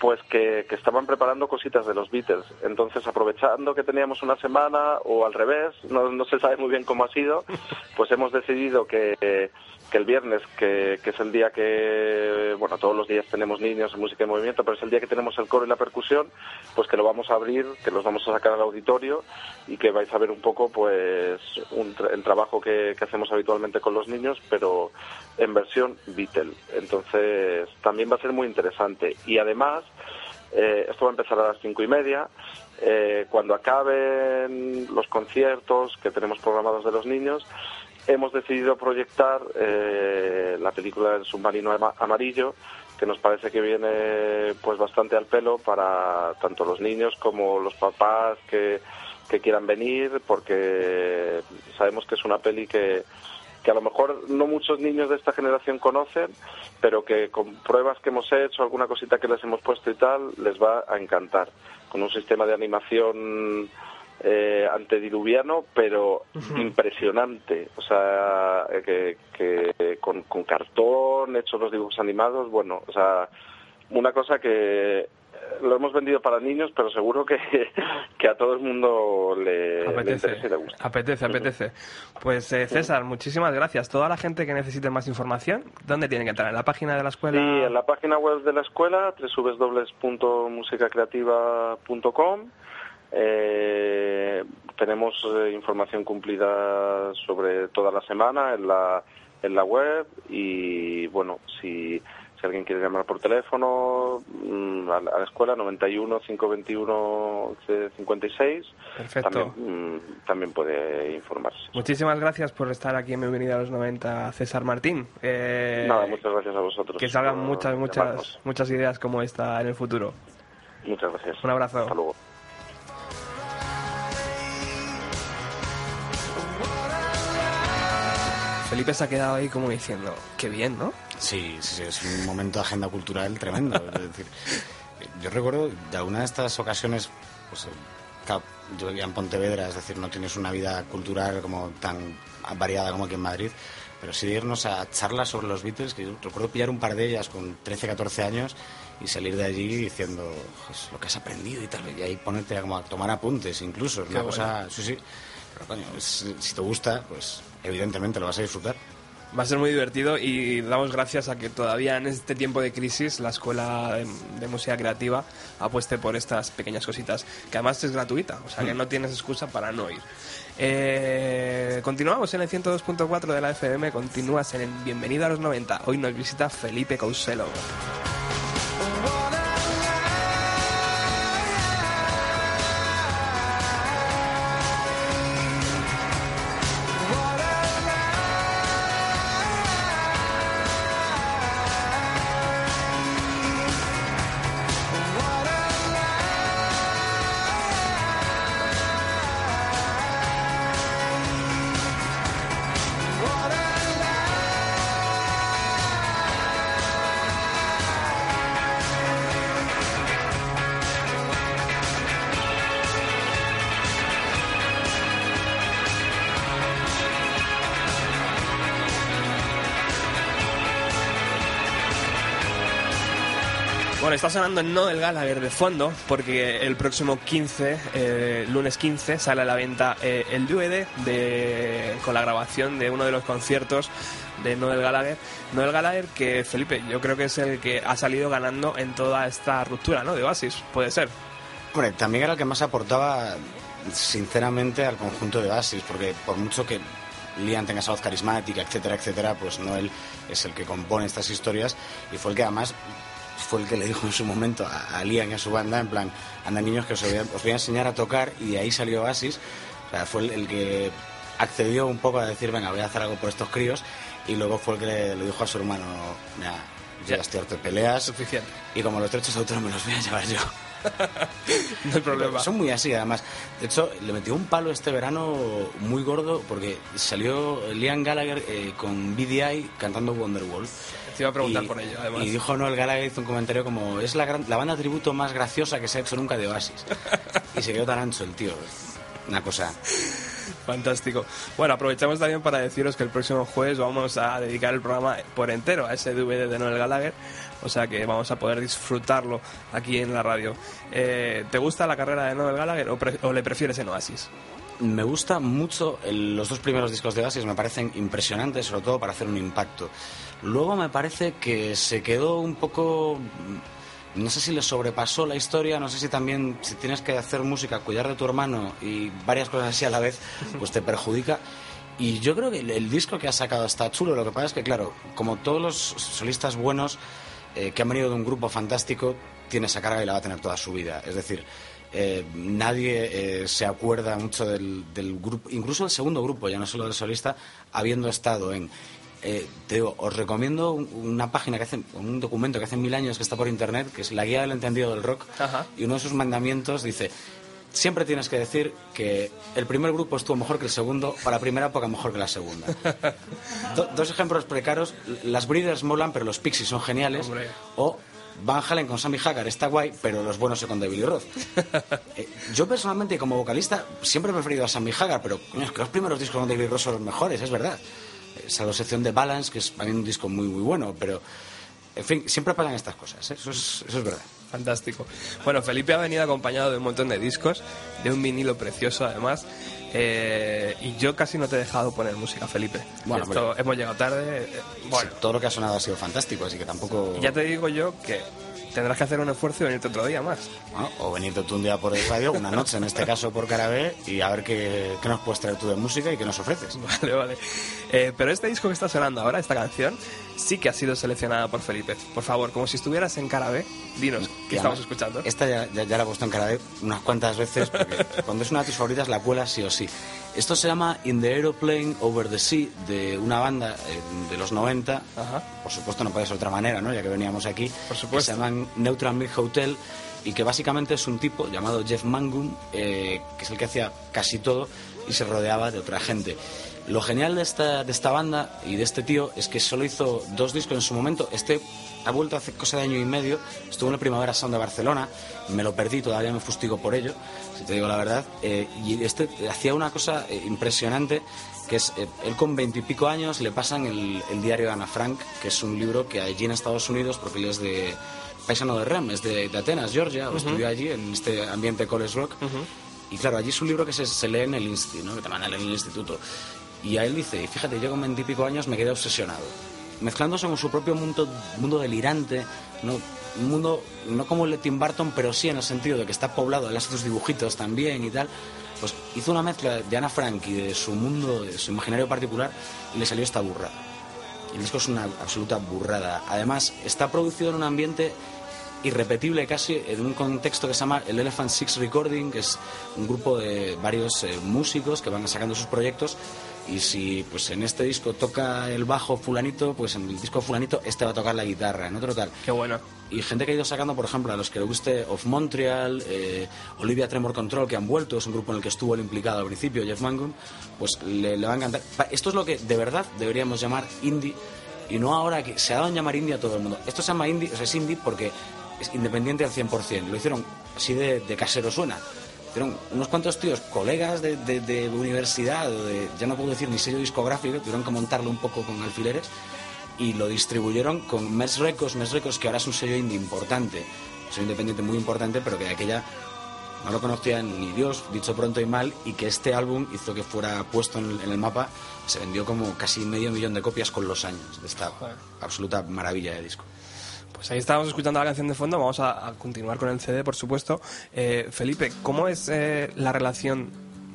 pues que, que estaban preparando cositas de los Beatles. Entonces, aprovechando que teníamos una semana o al revés, no, no se sabe muy bien cómo ha sido, pues hemos decidido que, que el viernes, que, que es el día que, bueno, todos los días tenemos niños música y movimiento, pero es el día que tenemos el coro y la percusión, pues que lo vamos a abrir, que los vamos a sacar al auditorio y que vais a ver un poco, pues, un el trabajo que, que hacemos habitualmente con los niños, pero en versión Beatle. Entonces, también va a ser muy interesante. Y además, eh, esto va a empezar a las cinco y media. Eh, cuando acaben los conciertos que tenemos programados de los niños, hemos decidido proyectar eh, la película El submarino ama- amarillo, que nos parece que viene pues bastante al pelo para tanto los niños como los papás que, que quieran venir, porque sabemos que es una peli que, que a lo mejor no muchos niños de esta generación conocen, pero que con pruebas que hemos hecho, alguna cosita que les hemos puesto y tal, les va a encantar. Con un sistema de animación eh, antediluviano, pero impresionante. O sea, que, que con, con cartón, hechos los dibujos animados, bueno, o sea, una cosa que eh, lo hemos vendido para niños, pero seguro que, que a todo el mundo le, le Apetece, interesa y le gusta. apetece, apetece. Pues eh, César, muchísimas gracias. Toda la gente que necesite más información, ¿dónde tienen que entrar? ¿En la página de la escuela? Sí, en la página web de la escuela, www.musicacreativa.com, eh, tenemos eh, información cumplida sobre toda la semana en la, en la web y, bueno, si, si alguien quiere llamar por teléfono mm, a, la, a la escuela, 91 521 11 56, Perfecto. también, mm, también puede informarse. Muchísimas gracias por estar aquí en Bienvenida a los 90, César Martín. Eh, Nada, muchas gracias a vosotros. que salgan muchas, muchas, llamarnos. muchas ideas como esta en el futuro. Muchas gracias. Un abrazo. Hasta luego. Felipe se ha quedado ahí como diciendo, qué bien, ¿no? Sí, sí, sí, es un momento de agenda cultural tremendo. Es decir, yo recuerdo de alguna de estas ocasiones, pues, claro, yo vivía en Pontevedra, es decir, no tienes una vida cultural como tan variada como aquí en Madrid, pero sí irnos a charlas sobre los Beatles, que yo recuerdo pillar un par de ellas con 13, 14 años y salir de allí diciendo "Pues, lo que has aprendido y tal, y ahí ponerte a, como a tomar apuntes incluso, es Qué una bueno. cosa, sí, sí, pero coño, es- si te gusta, pues evidentemente lo vas a disfrutar. Va a ser muy divertido y damos gracias a que todavía en este tiempo de crisis la Escuela de, Música Creativa apueste por estas pequeñas cositas, que además es gratuita, o sea que no tienes excusa para no ir. Eh, continuamos en el 102.4 de la FM, continúas en el Bienvenido a los 90. Hoy nos visita Felipe Couselo. Está sonando No del Gallagher de fondo porque el próximo 15, eh, lunes 15, sale a la venta eh, el DVD de, con la grabación de uno de los conciertos de Noel Gallagher. Noel Gallagher que, Felipe, yo creo que es el que ha salido ganando en toda esta ruptura, ¿no? De Oasis, puede ser. Hombre, también era el que más aportaba, sinceramente, al conjunto de Oasis, porque por mucho que Liam tenga esa voz carismática, etcétera, etcétera, pues Noel es el que compone estas historias y fue el que además fue el que le dijo en su momento a, a Liam y a su banda, en plan, anda niños que os voy, a, os voy a enseñar a tocar y de ahí salió Oasis. O sea, fue el, el que accedió un poco a decir, venga, voy a hacer algo por estos críos y luego fue el que le, le dijo a su hermano, mira, ya estoy harto de peleas Suficiente. y como los derechos de autor me los voy a llevar yo. No hay problema. Son muy así, además. De hecho, le metió un palo este verano muy gordo porque salió Liam Gallagher eh, con BDI cantando Wonderwall. Te iba a preguntar Y- por ello, además. Y dijo Noel Gallagher, hizo un comentario como: es la, gran- la banda tributo más graciosa que se ha hecho nunca de Oasis. y se quedó tan ancho el tío. Una cosa. Fantástico. Bueno, aprovechamos también para deciros que el próximo jueves vamos a dedicar el programa por entero a ese DVD de Noel Gallagher, o sea que vamos a poder disfrutarlo aquí en la radio. Eh, ¿Te gusta la carrera de Noel Gallagher o, le prefieres en Oasis? Me gusta mucho los dos primeros discos de Oasis, me parecen impresionantes, sobre todo para hacer un impacto. Luego me parece que se quedó un poco. No sé si le sobrepasó la historia, no sé si también, si tienes que hacer música, cuidar de tu hermano y varias cosas así a la vez, pues te perjudica. Y yo creo que el, el disco que ha sacado está chulo, lo que pasa es que, claro, como todos los solistas buenos eh, que han venido de un grupo fantástico, tiene esa carga y la va a tener toda su vida. Es decir, eh, nadie eh, se acuerda mucho del, del grupo, incluso del segundo grupo, ya no solo del solista, habiendo estado en. eh, te digo, os recomiendo un- una página que hace, un documento que hace mil años que está por internet, que es la guía del entendido del rock, Ajá. y uno de sus mandamientos dice. Siempre tienes que decir que el primer grupo estuvo mejor que el segundo, o la primera época mejor que la segunda. Do- dos ejemplos precaros. Las Breeders molan, pero los Pixies son geniales. Hombre. O Van Halen con Sammy Hagar está guay, pero los buenos son con David Lee Roth. Eh, yo personalmente, como vocalista, siempre he preferido a Sammy Hagar, pero es que los primeros discos con David Lee Roth son los mejores, es verdad. Eh, Salvo sección de Balance, que es también un disco muy, muy bueno, pero... En fin, siempre pasan estas cosas, ¿eh? eso, es, eso es verdad. Fantástico. Bueno, Felipe ha venido acompañado de un montón de discos, de un vinilo precioso además. eh, y yo casi no te he dejado poner música, Felipe. Bueno, Esto- hemos llegado tarde. eh, bueno, Sí, todo lo que ha sonado ha sido fantástico, así que tampoco... ya te digo yo que tendrás que hacer un esfuerzo y venirte otro día más. Bueno, o venirte tú un día por el radio, una noche en este caso por Carabé, y a ver qué, qué nos puedes traer tú de música y qué nos ofreces. Vale, vale. Eh, pero este disco que está sonando ahora, esta canción, sí que ha sido seleccionada por Felipe. Por favor, como si estuvieras en Carabé, dinos qué estamos escuchando. Esta ya, ya- ya la he puesto en Carabé unas cuantas veces, porque cuando es una de tus favoritas la cuelas sí o sí. Esto se llama In the Aeroplane Over the Sea, de una banda eh, de los 90. Ajá. Por supuesto, no puede ser de otra manera, ¿no? Ya que veníamos aquí. Por que supuesto. se llaman Neutral Milk Hotel y que básicamente es un tipo llamado Jeff Mangum, eh, que es el que hacía casi todo y se rodeaba de otra gente. Lo genial de esta, de esta banda y de este tío es que solo hizo dos discos en su momento. Este ha vuelto hace cosa de año y medio. Estuvo en la Primavera Sound de Barcelona. Me lo perdí, todavía me fustigo por ello, si te digo la verdad. Eh, y este hacía una cosa eh, impresionante, que es, eh, él con veintipico años le pasan el, el diario de Ana Frank, que es un libro que allí en Estados Unidos, porque él es de paisano de Rem, es de, de Atenas, Georgia, o estudió allí en este ambiente college rock. Y claro, allí es un libro que se, se lee en el ¿no? que te mandan en el instituto. Y a él dice, fíjate, yo con veintipico años me quedé obsesionado. Mezclándose con su propio mundo, mundo delirante, ¿no? un mundo no como el de Tim Burton, pero sí en el sentido de que está poblado, él hace sus dibujitos también y tal. Pues hizo una mezcla de Ana Frank y de su mundo, de su imaginario particular, y le salió esta burrada. El disco es una absoluta burrada. Además, está producido en un ambiente irrepetible casi, en un contexto que se llama el Elephant Six Recording, que es un grupo de varios eh, músicos que van sacando sus proyectos. Y si pues en este disco toca el bajo fulanito, pues en el disco fulanito este va a tocar la guitarra, en otro tal. Qué bueno. Y gente que ha ido sacando, por ejemplo, a los que le guste Of Montreal, eh, Olivia Tremor Control, que han vuelto, es un grupo en el que estuvo el implicado al principio, Jeff Mangum, pues le, le va a encantar. Esto es lo que de verdad deberíamos llamar indie, y no ahora que se ha dado en llamar indie a todo el mundo. Esto se llama indie, o sea, es indie porque es independiente al 100%. Lo hicieron así de, de casero suena. Hicieron unos cuantos tíos, colegas de, de- de universidad, o de, ya no puedo decir ni sello discográfico, tuvieron que montarlo un poco con alfileres y lo distribuyeron con Mes Records, Mes Records que ahora es un sello indie importante, un sello independiente muy importante, pero que de aquella no lo conocía ni Dios, dicho pronto y mal, y que este álbum hizo que fuera puesto en el, en el mapa, se vendió como casi medio millón de copias con los años de esta absoluta maravilla de disco. Pues ahí estábamos escuchando la canción de fondo, vamos a, a continuar con el CD, por supuesto. Eh, Felipe, ¿cómo es eh, la relación,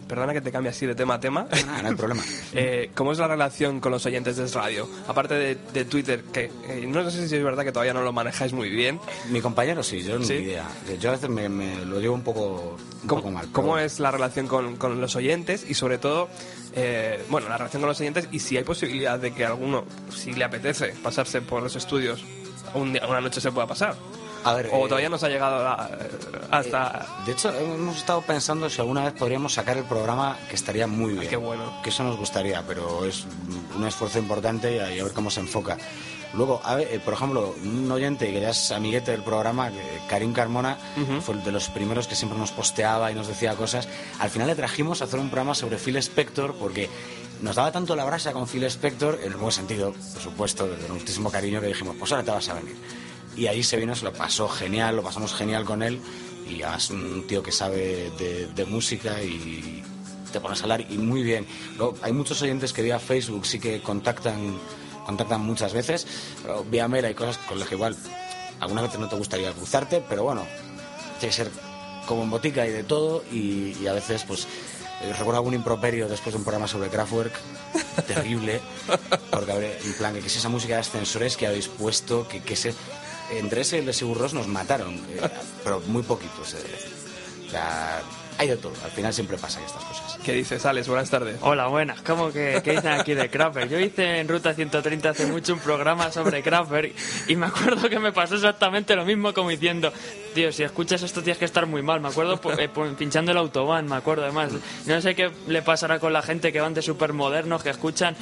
perdona que te cambie así de tema a tema, Ah, no hay problema. Eh, ¿cómo es la relación con los oyentes de radio? Aparte de, de Twitter, que eh, no sé si es verdad que todavía no lo manejáis muy bien. Mi compañero sí, yo ¿Sí? ni idea. Yo a veces me, me lo llevo un poco, un ¿Cómo, poco mal. cómo pero- es la relación con, con los oyentes y sobre todo, eh, bueno, la relación con los oyentes y si hay posibilidad de que alguno, si le apetece pasarse por los estudios, un día, una noche se pueda pasar? A ver, o eh, todavía no se ha llegado la- hasta... De hecho, hemos estado pensando si alguna vez podríamos sacar el programa, que estaría muy bien. qué bueno. Que eso nos gustaría, pero es un esfuerzo importante y a, y a ver cómo se enfoca. Luego, a ver, eh, por ejemplo, un oyente que ya es amiguete del programa, Karim Carmona, fue de los primeros que siempre nos posteaba y nos decía cosas. Al final le trajimos a hacer un programa sobre Phil Spector porque nos daba tanto la brasa con Phil Spector, en el buen sentido, por supuesto, desde muchísimo cariño, que dijimos, pues ahora te vas a venir. Y ahí se vino, se lo pasó genial, lo pasamos genial con él. Y además un tío que sabe de, música y te pones a hablar y muy bien. Hay muchos oyentes que vía Facebook sí que contactan, contactan muchas veces, pero vía mail hay cosas con las que igual algunas veces no te gustaría cruzarte, pero bueno, tiene que ser como en botica y de todo y a veces pues eh, recuerdo algún improperio después de un programa sobre Kraftwerk terrible porque en plan que, que es esa música de ascensores que habéis puesto que, que se entre ese y el de nos mataron eh, pero muy poquitos decir. o sea hay de todo al final siempre pasan estas cosas ¿Qué dices, Alex? Buenas tardes. Hola, buenas. ¿Cómo que qué dicen aquí de Kraftwerk? Yo hice en Ruta 130 hace mucho un programa sobre Kraftwerk y me acuerdo que me pasó exactamente lo mismo como diciendo, tío, si escuchas esto tienes que estar muy mal. Me acuerdo po- eh, po- pinchando el autobahn, me acuerdo además. No sé qué le pasará con la gente que van de súper modernos, que escuchan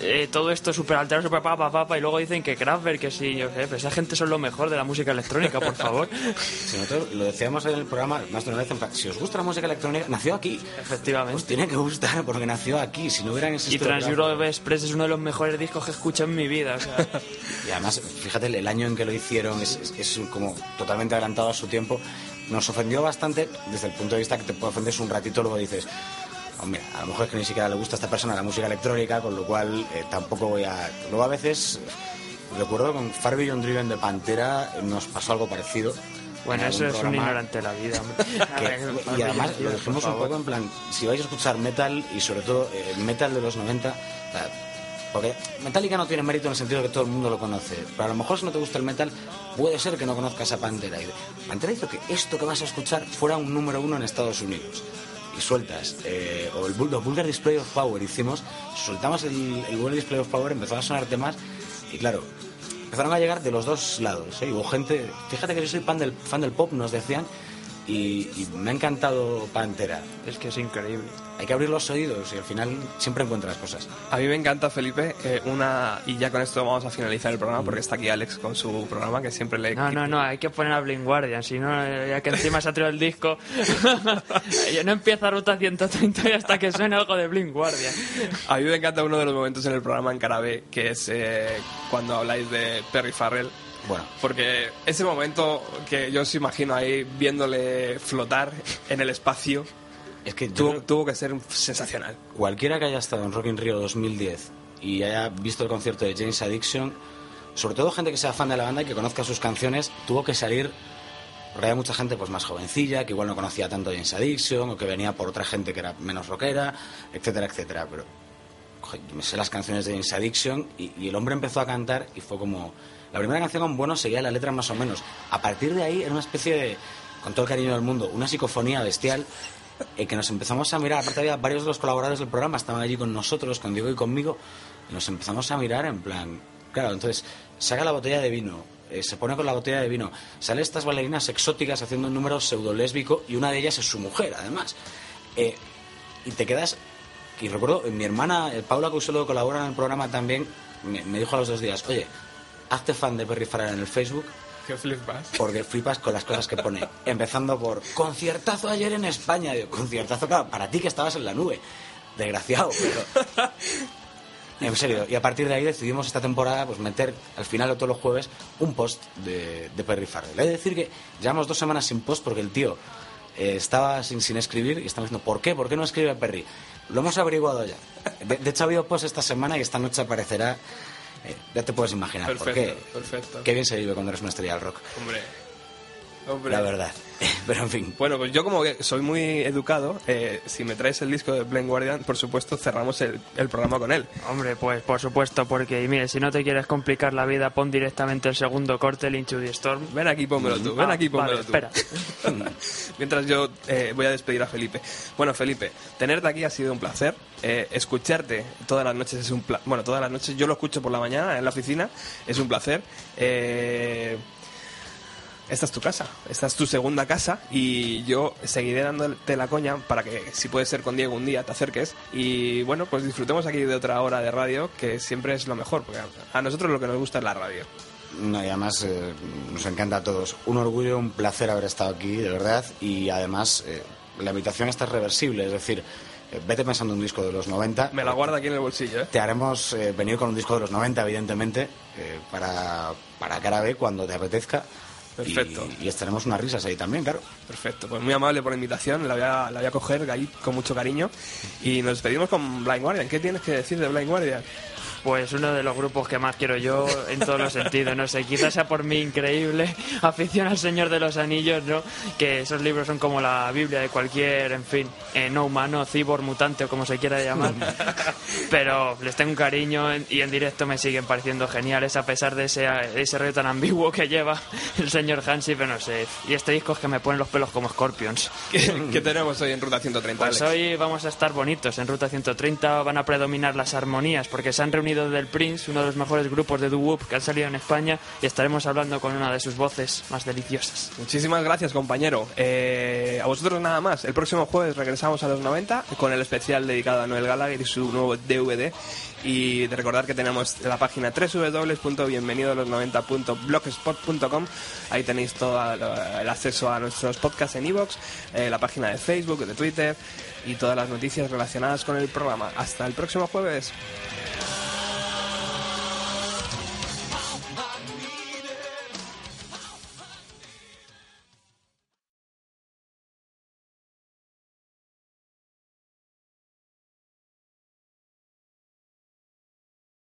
eh, todo esto súper alterado, súper papa, papa, y luego dicen que Kraftwerk, que sí, yo sé, pero esa gente son lo mejor de la música electrónica, por favor. Si nosotros lo decíamos en el programa más de una vez en plan, si os gusta la música electrónica nació aquí Efectivamente. os tiene que gustar porque nació aquí si no hubieran Y existido Trans Kraftwerk- Europe Express es uno de los mejores discos que he escuchado en mi vida. O sea, Y además, fíjate, el año en que lo hicieron es, es- es como totalmente adelantado a su tiempo. Nos ofendió bastante desde el punto de vista que te puede ofender un ratito, luego dices, hombre, a lo mejor es que ni siquiera le gusta a esta persona la música electrónica, con lo cual eh, tampoco voy a... Luego a veces, recuerdo con Far Beyond Driven de Pantera, eh, nos pasó algo parecido. Bueno, En eso es un ignorante de la vida, hombre. A que- ver, y además lo por dijimos un poco en plan, si vais a escuchar metal y sobre todo eh, metal de los 90, o sea, porque Metallica no tiene mérito en el sentido de que todo el mundo lo conoce, pero a lo mejor si no te gusta el metal, puede ser que no conozcas a Pantera. Pantera hizo que esto que vas a escuchar fuera un número uno en Estados Unidos. Y sueltas, eh, o el Vulgar Display of Power hicimos, soltamos el, el Vulgar Display of Power, empezó a sonar temas, y claro, empezaron a llegar de los dos lados. ¿eh? Hubo gente, fíjate que yo soy fan del, fan del pop, nos decían, y, y me ha encantado Pantera. Es que es increíble. Hay que abrir los oídos y al final siempre encuentras cosas. A mí me encanta, Felipe, eh, una... Y ya con esto vamos a finalizar el programa porque está aquí Alex con su programa que siempre le... No, no, no, hay que poner a Blind Guardian, si no, eh, ya que encima se ha el disco, yo no empieza Ruta 130 y hasta que suene algo de Blind Guardian. A mí me encanta uno de los momentos en el programa en Carabé, que es eh, cuando habláis de Perry Farrell. Bueno, Porque ese momento que yo os imagino ahí viéndole flotar en el espacio, es que tuvo, creo- tuvo que ser sensacional. cualquiera que haya estado en Rock in Rio 2010 y haya visto el concierto de James Addiction, sobre todo gente que sea fan de la banda y que conozca sus canciones, tuvo que salir. Porque había mucha gente pues más jovencilla, que igual no conocía tanto James Addiction, o que venía por otra gente que era menos rockera, etcétera, etcétera. Pero joder, yo me sé las canciones de James Addiction y, y el hombre empezó a cantar y fue como... La primera canción con Bueno seguía la letra más o menos. A partir de ahí era una especie de, con todo el cariño del mundo, una psicofonía bestial eh, que nos empezamos a mirar. Aparte había varios de los colaboradores del programa, estaban allí con nosotros, con Diego y conmigo, y nos empezamos a mirar en plan... Claro, entonces saca la botella de vino, eh, se pone con la botella de vino, salen estas bailarinas exóticas haciendo un número pseudo lésbico y una de ellas es su mujer, además. Eh, y te quedas y recuerdo, mi hermana, eh, Paula Cuselo, colabora en el programa también, me, me dijo a los dos días, oye, hazte fan de Perry Farrell en el Facebook ¿Qué flipas? porque flipas con las cosas que pone. Empezando por conciertazo ayer en España. Digo, conciertazo, claro, para ti que estabas en la nube. Desgraciado, pero... En serio, y a partir de ahí decidimos esta temporada pues meter al final de todos los jueves un post de, de Perry Farrell. De decir que llevamos dos semanas sin post porque el tío eh, estaba sin, sin escribir y estamos diciendo, ¿por qué? ¿Por qué no escribe Perry? Lo hemos averiguado ya. De, de hecho, ha habido post esta semana y esta noche aparecerá. Eh, ya te puedes imaginar por qué. Perfecto, perfecto. Qué bien se vive cuando eres una estrella del rock. Hombre. Hombre. La verdad. Pero en fin. Bueno, pues yo como que soy muy educado, eh, si me traes el disco de Blind Guardian, por supuesto cerramos el, el programa con él. Hombre, pues por supuesto, porque y mire, si no te quieres complicar la vida, pon directamente el segundo corte, el Into the Storm. Ven aquí, pónmelo tú, ven Ah, aquí, pónmelo vale, tú. espera. Mientras yo eh, voy a despedir a Felipe. Bueno, Felipe, tenerte aquí ha sido un placer. Eh, escucharte todas las noches es un placer. Bueno, todas las noches yo lo escucho por la mañana en la oficina, es un placer. Eh, esta es tu casa, esta es tu segunda casa y yo seguiré dándote la coña para que si puede ser con Diego un día te acerques y bueno, pues disfrutemos aquí de otra hora de radio que siempre es lo mejor, porque a nosotros lo que nos gusta es la radio. No, y además eh, nos encanta a todos. Un orgullo, un placer haber estado aquí, de verdad. Y además, eh, la invitación está reversible, es decir, eh, vete pensando en un disco de los 90. Me la guardo aquí en el bolsillo, ¿eh? Te haremos eh, venir con un disco de los 90, evidentemente, eh, para, para cara B cuando te apetezca. Perfecto. Y, y estaremos unas risas ahí también, claro. Perfecto, pues muy amable por la invitación, la voy a, la voy a coger ahí con mucho cariño y nos despedimos con Blind Guardian. ¿Qué tienes que decir de Blind Guardian? Pues uno de los grupos que más quiero yo en todos los sentidos, no sé, quizás sea por mi increíble afición al Señor de los Anillos, ¿no? Que esos libros son como la Biblia de cualquier, en fin, eh, no humano, cibor, mutante o como se quiera llamar. Pero les tengo un cariño y en directo me siguen pareciendo geniales a pesar de ese, de ese rollo tan ambiguo que lleva el señor Hansi, pero no sé. Y este disco es que me pone los pelos como Scorpions. ¿Qué, qué tenemos hoy en Ruta 130? Pues Alex? hoy vamos a estar bonitos. En Ruta 130 van a predominar las armonías porque se han reunido del Prince, uno de los mejores grupos de doo-wop que han salido en España, y estaremos hablando con una de sus voces más deliciosas. Muchísimas gracias, compañero. Eh, a vosotros nada más. El próximo jueves regresamos a los 90 con el especial dedicado a Noel Gallagher y su nuevo DVD. Y de recordar que tenemos la página www.bienvenidolos90.blogspot.com. Ahí tenéis todo el acceso a nuestros podcasts en iVoox, eh, la página de Facebook, de Twitter y todas las noticias relacionadas con el programa. Hasta el próximo jueves.